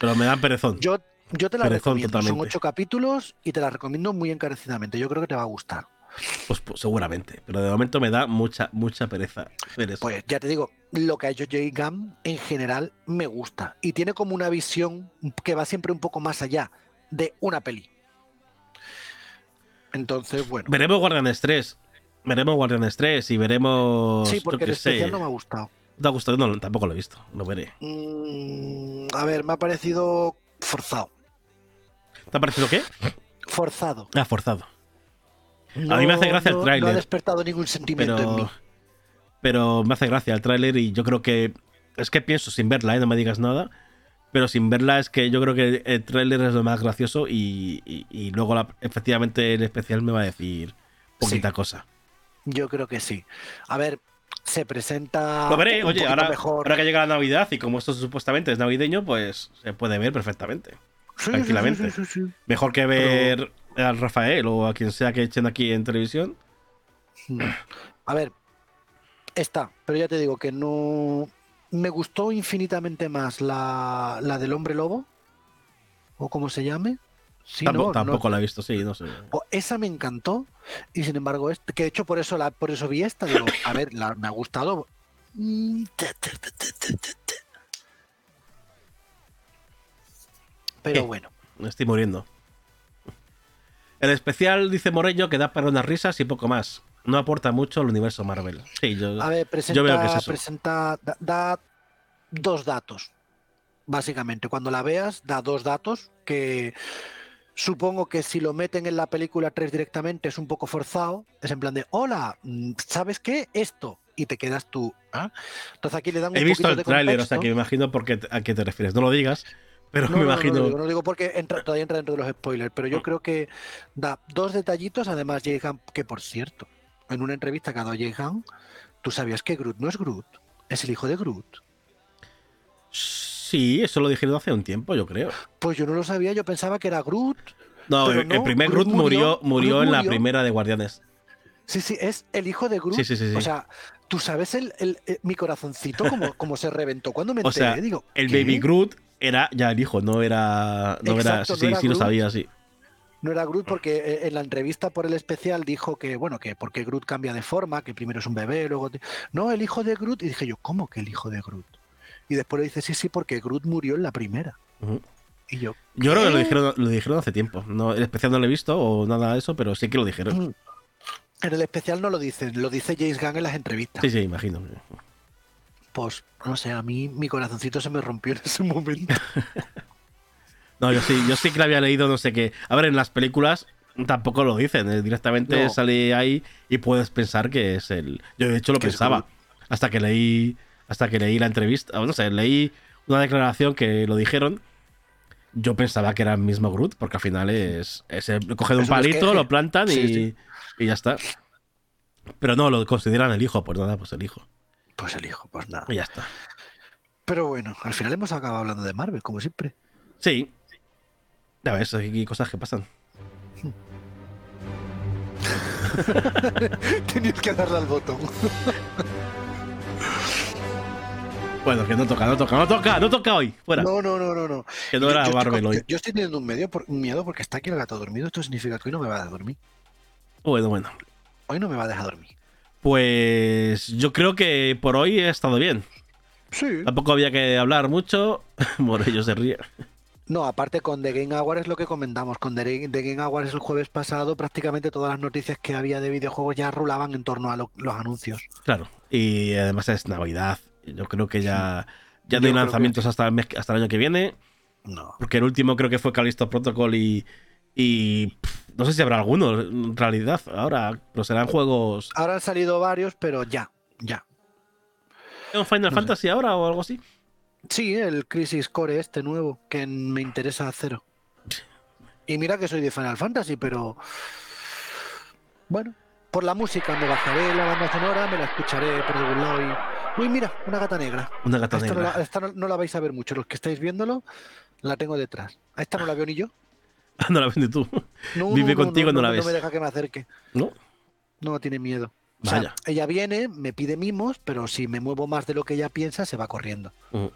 Pero me dan perezón. Yo, yo te la recomiendo. Son ocho capítulos y te la recomiendo muy encarecidamente. Yo creo que te va a gustar. Pues, pues, seguramente, pero de momento me da mucha, mucha pereza Pues ya te digo, lo que ha hecho Jay Gam en general me gusta y tiene como una visión que va siempre un poco más allá de una peli. Entonces, bueno. Veremos Guardianes 3. Veremos Guardianes 3 y veremos. Sí, porque el especial no me ha gustado. ¿Te ha gustado? No, tampoco lo he visto. Lo veré. Mm, a ver, me ha parecido forzado. ¿Te ha parecido qué? Forzado. Ah, forzado a mí me hace gracia el tráiler. No ha despertado ningún sentimiento pero, en mí. Pero me hace gracia el tráiler y yo creo que. Es que pienso sin verla, ¿eh? no me digas nada. Pero sin verla es que yo creo que el tráiler es lo más gracioso y, luego efectivamente el especial me va a decir poquita cosa. Yo creo que sí. A ver, se presenta. Lo veré, oye, ahora, ahora que llega la Navidad y como esto supuestamente es navideño, pues se puede ver perfectamente. tranquilamente. Mejor que ver al Rafael o a quien sea que echen aquí en televisión. Hmm. A ver, está, pero ya te digo que no. Me gustó infinitamente más la, la del hombre lobo, o como se llame. tampoco, la he visto, sí, no sé. esa me encantó, y sin embargo, este, que de hecho por eso, la, por eso vi esta, digo, a ver, me ha gustado. Pero bueno. Me estoy muriendo. El especial, dice Morello, que da para unas risas y poco más. No aporta mucho al universo Marvel. Sí, yo, A ver, presenta, presenta da, dos datos, básicamente. Cuando la veas, da dos datos que supongo que si lo meten en la película 3 directamente es un poco forzado. Es en plan de, hola, mm, ¿sabes qué? Esto. Y te quedas tú. ¿ah? Entonces aquí le dan un He visto el tráiler, o sea que me imagino por a qué te refieres. No lo digas, pero me imagino. No, no, digo, porque entra, todavía entra dentro de los spoilers, pero yo mm. creo que da dos detallitos. Además, Jay que por cierto, en una entrevista que ha dado Jay tú sabías que Groot no es Groot, es el hijo de Groot. Sí, eso lo dijeron hace un tiempo, yo creo. Pues yo no lo sabía, yo pensaba que era Groot. No, el, primer Groot, murió, murió, en la primera de Guardianes. Sí, sí, es el hijo de Groot. Sí, sí, sí, o sea, tú sabes el, eh, mi corazoncito como, se reventó cuando me enteré. O Digo, el Baby Groot era ya el hijo, no era. No era sí, sí, lo sabía, sí. No era Groot porque eh, en la entrevista por el especial dijo que, bueno, que porque Groot cambia de forma, que primero es un bebé, luego. No, el hijo de Groot. Y dije yo, ¿cómo que el hijo de Groot? Y después le dice, sí, sí, porque Groot murió en la primera. Y yo. Yo creo que lo dijeron, lo dijeron hace tiempo. No, el especial no lo he visto o nada de eso, pero sí que lo dijeron. En el especial no lo dicen, lo dice James Gunn en las entrevistas. Sí, sí, imagino pues no sé, a mí mi corazoncito se me rompió en ese momento. no, yo sí, yo sí que lo había leído, no sé qué. A ver, en las películas tampoco lo dicen, eh, directamente sale ahí y puedes pensar que es el. Yo de hecho lo pensaba hasta que leí, hasta que leí la entrevista, no sé, leí una declaración que lo dijeron. Yo pensaba que era el mismo Groot, porque al final es, es coge de un palito, lo plantan y, y ya está. Pero no, lo consideran el hijo, pues nada, pues el hijo. Pues el hijo, pues nada. Y ya está. Pero bueno, al final hemos acabado hablando de Marvel, como siempre. Sí. Ya ves, hay cosas que pasan. Tenías que darle al botón. bueno, que no toca, no toca, no toca, no toca hoy. Fuera. No, no, no, no. no. Que no era Marvel hoy. Yo estoy teniendo un, medio un miedo porque está aquí el gato dormido. Esto significa que hoy no me va a dejar dormir. Bueno, bueno. Hoy no me va a dejar dormir. Pues yo creo que por hoy he estado bien. Sí. Tampoco había que hablar mucho. Morello se ríe. No, aparte con The Game Awards es lo que comentamos. Con The, Game Awards el jueves pasado, prácticamente todas las noticias que había de videojuegos ya rulaban en torno a los anuncios. Claro. Y además es Navidad. Yo creo que ya, ya no hay lanzamientos hasta, el hasta el año que viene. No. Porque el último creo que fue Callisto Protocol y. Y. no sé si habrá alguno en realidad ahora, pero serán juegos. Ahora han salido varios, pero ya, ya. un Final Fantasy ahora o algo así? Sí, el Crisis Core este nuevo, que me interesa cero. Y mira que soy de Final Fantasy, pero. Bueno, por la música me bajaré la banda sonora, me la escucharé por algún lado y. Uy, mira, una gata negra. Una gata negra. No la, esta no, la vais a ver mucho. Los que estáis viéndolo, la tengo detrás. A esta no la veo ni yo. no la ni tú. Vive contigo, no, la ves. No me deja que me acerque. ¿No? No tiene miedo. Vaya. ella viene, me pide mimos, pero si me muevo más de lo que ella piensa, se va corriendo. Mm.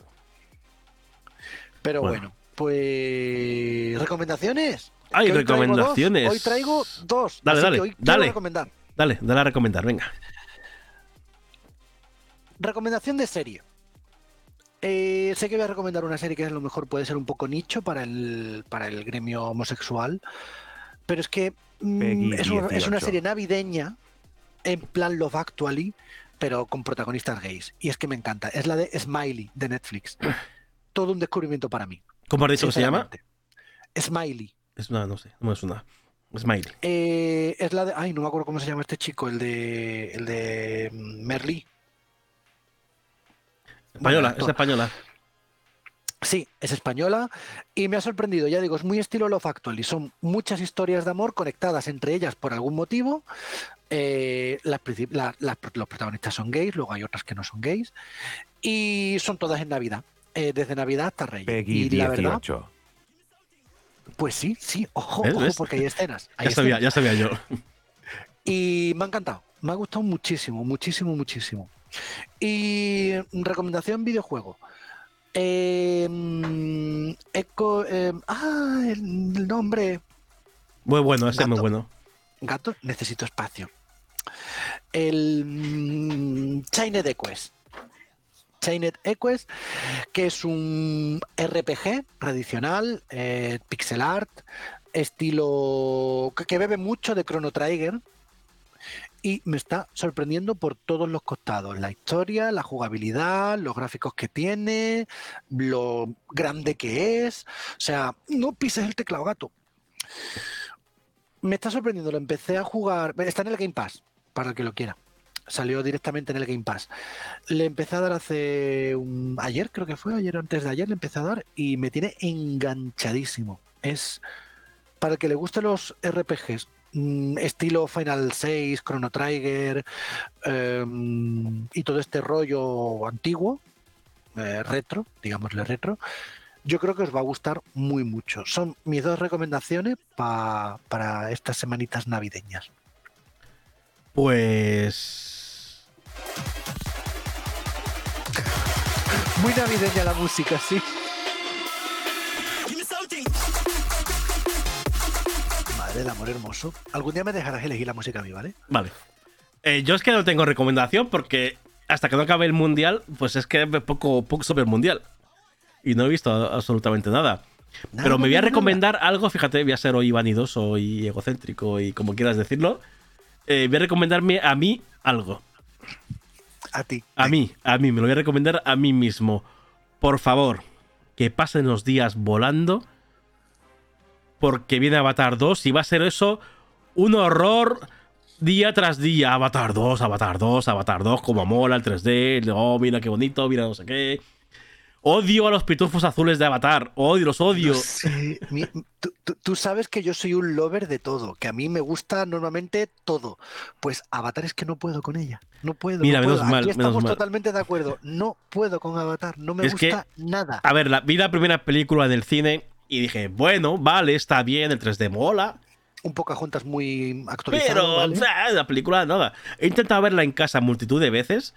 Pero bueno. pues. ¿Recomendaciones? Hay recomendaciones. Hoy traigo dos. Dale, dale. dale. Recomendar. Dale, dale a recomendar, venga. Recomendación de serie. Eh, sé que voy a recomendar una serie que a lo mejor puede ser un poco nicho para el, para el gremio homosexual, pero es que mm, es, una, serie navideña en plan Love Actually, pero con protagonistas gays. Y es que me encanta. Es la de Smiley de Netflix. Todo un descubrimiento para mí. ¿Cómo has dicho que se llama? Smiley. Es una, no sé, no es una. Smiley. Eh, es la de. Ay, no me acuerdo cómo se llama este chico, el de. El de mm, Merlí. Española, es española. Sí, es española y me ha sorprendido, ya digo, es muy estilo Love Actually, son muchas historias de amor conectadas entre ellas por algún motivo. Eh, las, los protagonistas son gays, luego hay otras que no son gays y son todas en Navidad, eh, desde Navidad hasta Reyes. y la verdad, pues sí, sí, ojo, ojo porque hay escenas. ya, Sabía, ya sabía yo. Y me ha encantado, me ha gustado muchísimo, muchísimo, muchísimo. Y recomendación videojuego. Em, eco, em, ah, el, nombre. Muy bueno, ese es muy bueno. Gato, necesito espacio. El mm, Chained Equest. Chained Equest, que es un RPG tradicional, eh, pixel art, estilo que bebe mucho de Chrono Trigger, y me está sorprendiendo por todos los costados. La historia, la jugabilidad, los gráficos que tiene, lo grande que es. O sea, no pises el teclado, gato. Me está sorprendiendo, lo empecé a jugar. Está en el Game Pass, para el que lo quiera. Salió directamente en el Game Pass. Le empecé a dar hace un... ayer, creo que fue, ayer antes de ayer, le empecé a dar y me tiene enganchadísimo. Es para el que le gusten los RPGs estilo Final 6, Chrono Trigger em, y todo este rollo antiguo, eh, retro, digámosle retro, yo creo que os va a gustar muy mucho. Son mis dos recomendaciones para estas semanitas navideñas. Pues... Muy navideña la música, sí. Del amor hermoso. Algún día me dejarás elegir la música a mí, ¿vale? Vale. Eh, yo es que no tengo recomendación porque hasta que no acabe el mundial, pues es que poco, poco sobre el mundial. Y no he visto absolutamente nada. Pero me voy a recomendar algo, fíjate, voy a ser hoy vanidoso y egocéntrico y como quieras decirlo. Eh, voy a recomendarme a mí algo. A ti. A mí, a mí, me lo voy a recomendar a mí mismo. Por favor, que pasen los días volando porque viene Avatar 2 y va a ser eso un horror día tras día. Avatar 2, Avatar 2, Avatar 2, como mola el 3D, oh, mira qué bonito, mira no sé qué. Odio a los pitufos azules de Avatar, odio, los odio. tú, sabes que yo soy un lover de todo, que a mí me gusta normalmente todo. Pues Avatar es que no puedo con ella, no puedo. Mira, menos mal. Aquí estamos totalmente de acuerdo, no puedo con Avatar, no me gusta nada. A ver, la, vi la primera película del cine y dije, bueno, vale, está bien, el 3D mola. Un poco juntas muy actualizado. Pero, la película, nada. He intentado verla en casa multitud de veces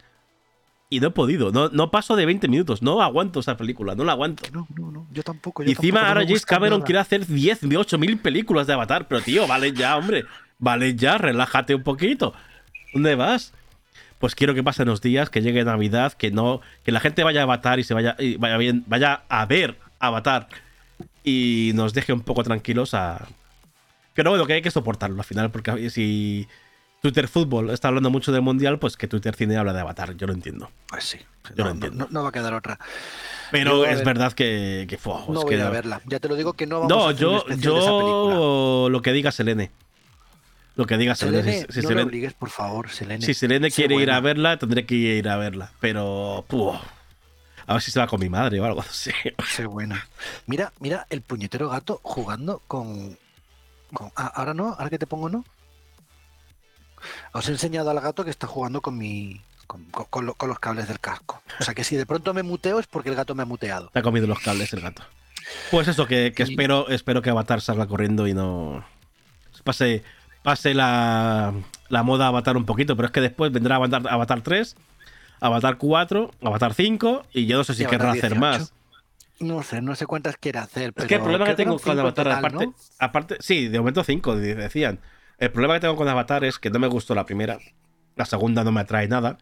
y no he podido. No, no paso de 20 minutos. No aguanto esa película, no la aguanto. No, no, no. Yo tampoco. y encima ahora James Cameron quiere hacer 10, 8 mil películas de Avatar. Pero tío, vale ya, hombre. Vale ya, relájate un poquito. ¿Dónde vas? Pues quiero que pasen los días, que llegue Navidad, que no, que la gente vaya a Avatar y se vaya, y vaya bien, vaya a ver Avatar y nos deje un poco tranquilos a... Pero bueno, que hay que soportarlo al final, porque si, Twitter Fútbol está hablando mucho del Mundial, pues que Twitter Cine habla de Avatar. Yo lo entiendo. Pues sí. Yo no, lo entiendo. No, va a quedar otra. Pero es verdad que, que fue. No voy a verla. Ya te lo digo que no vamos no, a hacer yo, un yo de esa película. lo que diga Selene. Lo que diga Selene. Selene, Si, si no Selene, lo obligues, por favor, Selene. si Selene quiere ir a verla, tendré que ir a verla. Pero. puh, a ver si se va con mi madre o algo así. Sé buena. Mira, mira el puñetero gato jugando con. con- ah, ahora no, ahora que te pongo no. Os he enseñado al gato que está jugando con mi. Con, con- con lo- con los cables del casco. O sea que si de pronto me muteo es porque el gato me ha muteado. Te ha comido los cables el gato. Pues eso, que, que Y- espero, espero que Avatar salga corriendo y no. Pase, pase la, la moda Avatar un poquito, pero es que después vendrá Avatar, Avatar 3, Avatar 4, Avatar 5 y yo no sé si querrá hacer 18. más. No sé, no sé cuántas quiere hacer. Pero Es que el problema que tengo con Avatar, total, aparte, ¿no? aparte, sí, de momento 5, decían. El problema que tengo con Avatar es que no me gustó la primera, la segunda no me atrae nada.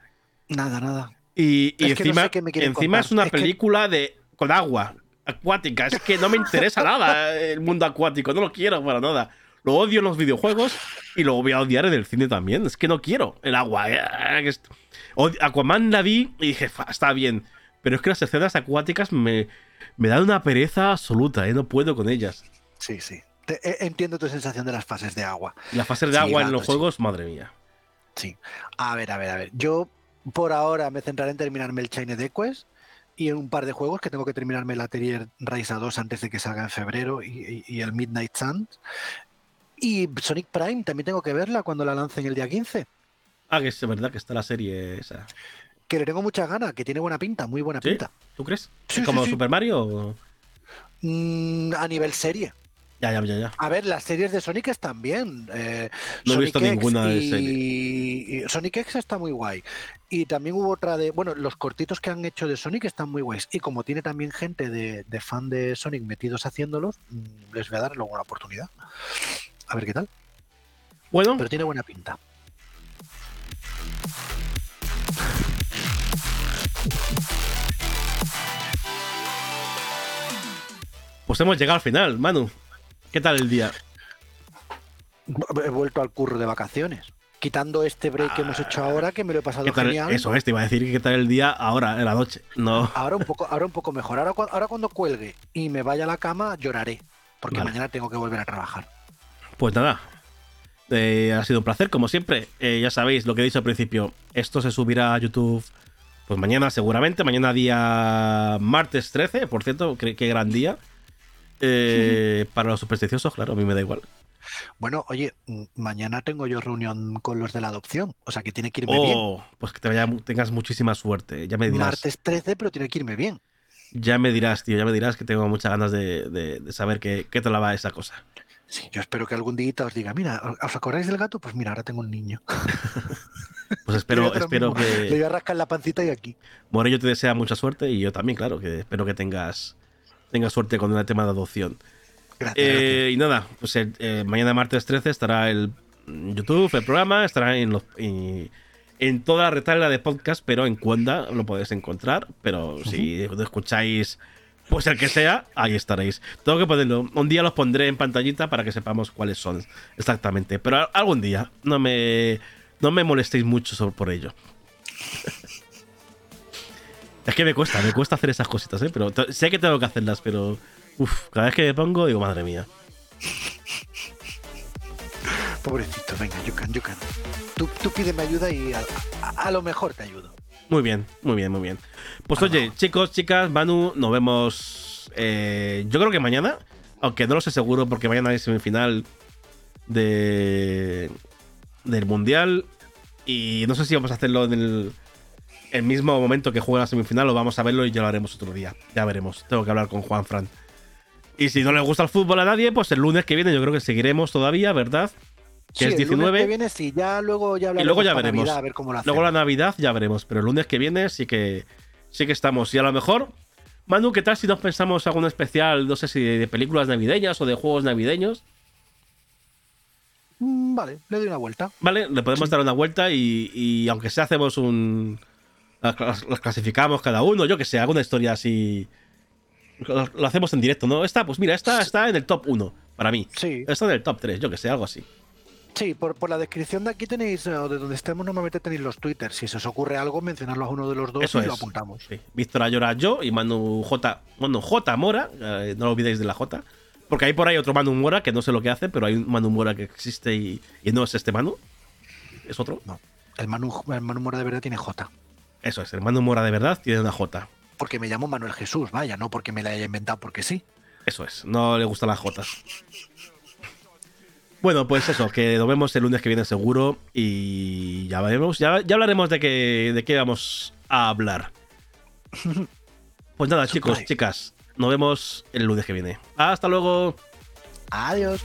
Nada, nada. Y, y no encima, sé encima contar. es una Es que- película de con agua acuática. Es que no me interesa nada el mundo acuático. No lo quiero para nada. Lo odio en los videojuegos y lo voy a odiar en el cine también. Es que no quiero el agua. Aquaman la vi y dije, "Fa, está bien. Pero es que las escenas acuáticas me, me dan una pereza absoluta. eh, No puedo con ellas. Sí, sí. Te- eh, entiendo tu sensación de las fases de agua. Las fases de Sí, agua en los sí. juegos, madre mía. Sí. A ver, a ver, a ver. Yo por ahora me centraré en terminarme el Chained Quest y en un par de juegos que tengo que terminarme el Atelier Rise 2 antes de que salga en febrero y, y- y el Midnight Suns. Y Sonic Prime también tengo que verla cuando la lancen el día 15. Ah, que es verdad que está la serie esa. Que le tengo muchas ganas, que tiene buena pinta, muy buena ¿Sí? pinta. ¿Tú crees? Sí, ¿Como sí. Super Mario? o- Mm, a nivel serie. Ya, ya, ya, ya. A ver, las series de Sonic están bien. eh, No he visto X ninguna de serie. Sonic X está muy guay. Y también hubo otra de. Bueno, los cortitos que han hecho de Sonic están muy guays. Y como tiene también gente de, de fan de Sonic metidos haciéndolos, mm, les voy a dar luego una oportunidad. A ver qué tal. Bueno, Pero tiene buena pinta. Pues hemos llegado al final, Manu. ¿Qué tal el día? He vuelto al curro de vacaciones. Quitando este break que hemos hecho ahora, que me lo he pasado genial. Eso es, te iba a decir que qué tal el día ahora, en la noche. No. Ahora un poco, ahora un poco mejor. Ahora, cua- ahora cuando cuelgue y me vaya a la cama, lloraré. Porque Vale. mañana tengo que volver a trabajar. Pues nada. Eh, ha sido un placer, como siempre. Eh, ya sabéis lo que he dicho al principio. Esto se subirá a YouTube. Pues mañana, seguramente. Mañana, día martes 13. Por cierto, qué, qué gran día. Eh, Para los supersticiosos, claro, a mí me da igual. Bueno, oye, mañana tengo yo reunión con los de la adopción, o sea que tiene que irme bien. Oh, pues que te vaya- tengas muchísima suerte. Ya me dirás. Martes 13, pero tiene que irme bien. Ya me dirás, tío. Ya me dirás que tengo muchas ganas de, de- de saber qué, qué te la va esa cosa. Sí, yo espero que algún día os diga, mira, ¿os acordáis del gato? Pues mira, ahora tengo un niño. Pues espero, Yo espero mismo Le voy que a rascar la pancita y aquí. Morello te desea mucha suerte y yo también, claro, que espero que tengas, tengas suerte con el tema de adopción. Gracias. Eh, y nada, pues el- eh, mañana martes 13 estará el YouTube, el programa, estará en, los, y- en toda la retala de podcast, pero en Cuenda lo podéis encontrar. Pero si escucháis, pues el que sea, ahí estaréis. Tengo que ponerlo. Un día los pondré en pantallita para que sepamos cuáles son exactamente. Pero algún día, no me, no me molestéis mucho por ello. Es que me cuesta, me cuesta hacer esas cositas, ¿eh? Pero sé que tengo que hacerlas, pero. Uf, cada vez que me pongo, digo, madre mía. Pobrecito, venga, Yukan, Yukan. Tú, tú pídeme ayuda y a lo mejor te ayudo. Muy bien, muy bien, muy bien. Pues oye, chicos, chicas, Manu, nos vemos. eh, yo creo que mañana, aunque no lo sé seguro porque mañana hay semifinal de del mundial y no sé si vamos a hacerlo en el, el mismo momento que juegue la semifinal o vamos a verlo y ya lo haremos otro día. Ya veremos. Tengo que hablar con Juan Fran. Y si no le gusta el fútbol a nadie, pues el lunes que viene yo creo que seguiremos todavía, ¿verdad? Que es el lunes 19. que viene, sí, ya luego ya Y luego hablaremos ya veremos. Navidad, a ver cómo lo Luego la. Navidad ya veremos, pero el lunes que viene sí que sí que estamos. Y a lo mejor, Manu, ¿qué tal si nos pensamos algún especial, no sé si de películas navideñas o de juegos navideños? Mm, Vale, le doy una vuelta. ¿Vale? Le podemos dar una vuelta y, y aunque sea hacemos un... Las clas- las clasificamos cada uno, yo que sé, alguna historia así... Lo, lo hacemos en directo, ¿no? Esta, pues mira, esta está en el top 1, para mí. Sí, Está en el top 3, yo que sé, algo así. Sí, por, la descripción de aquí tenéis, de donde estemos normalmente tenéis los Twitter. Si se os ocurre algo, mencionarlo a uno de los dos y lo apuntamos. Sí. Víctor Ayora yo y Manu J. Bueno, J Mora, eh, no lo olvidéis de la J. Porque hay por ahí otro Manu Mora que no sé lo que hace, pero hay un Manu Mora que existe y, no es este Manu. ¿Es otro? No. El Manu, el Manu Mora de verdad tiene J. Eso es, el Manu Mora de verdad tiene una J. Porque me llamo Manuel Jesús, vaya, no porque me la haya inventado porque sí. Eso es, no le gustan las J. Bueno, pues eso, que nos vemos el lunes que viene seguro y ya veremos, ya, ya hablaremos de, qué, de qué vamos a hablar. Pues nada, chicos, chicas, nos vemos el lunes que viene. Hasta luego. Adiós.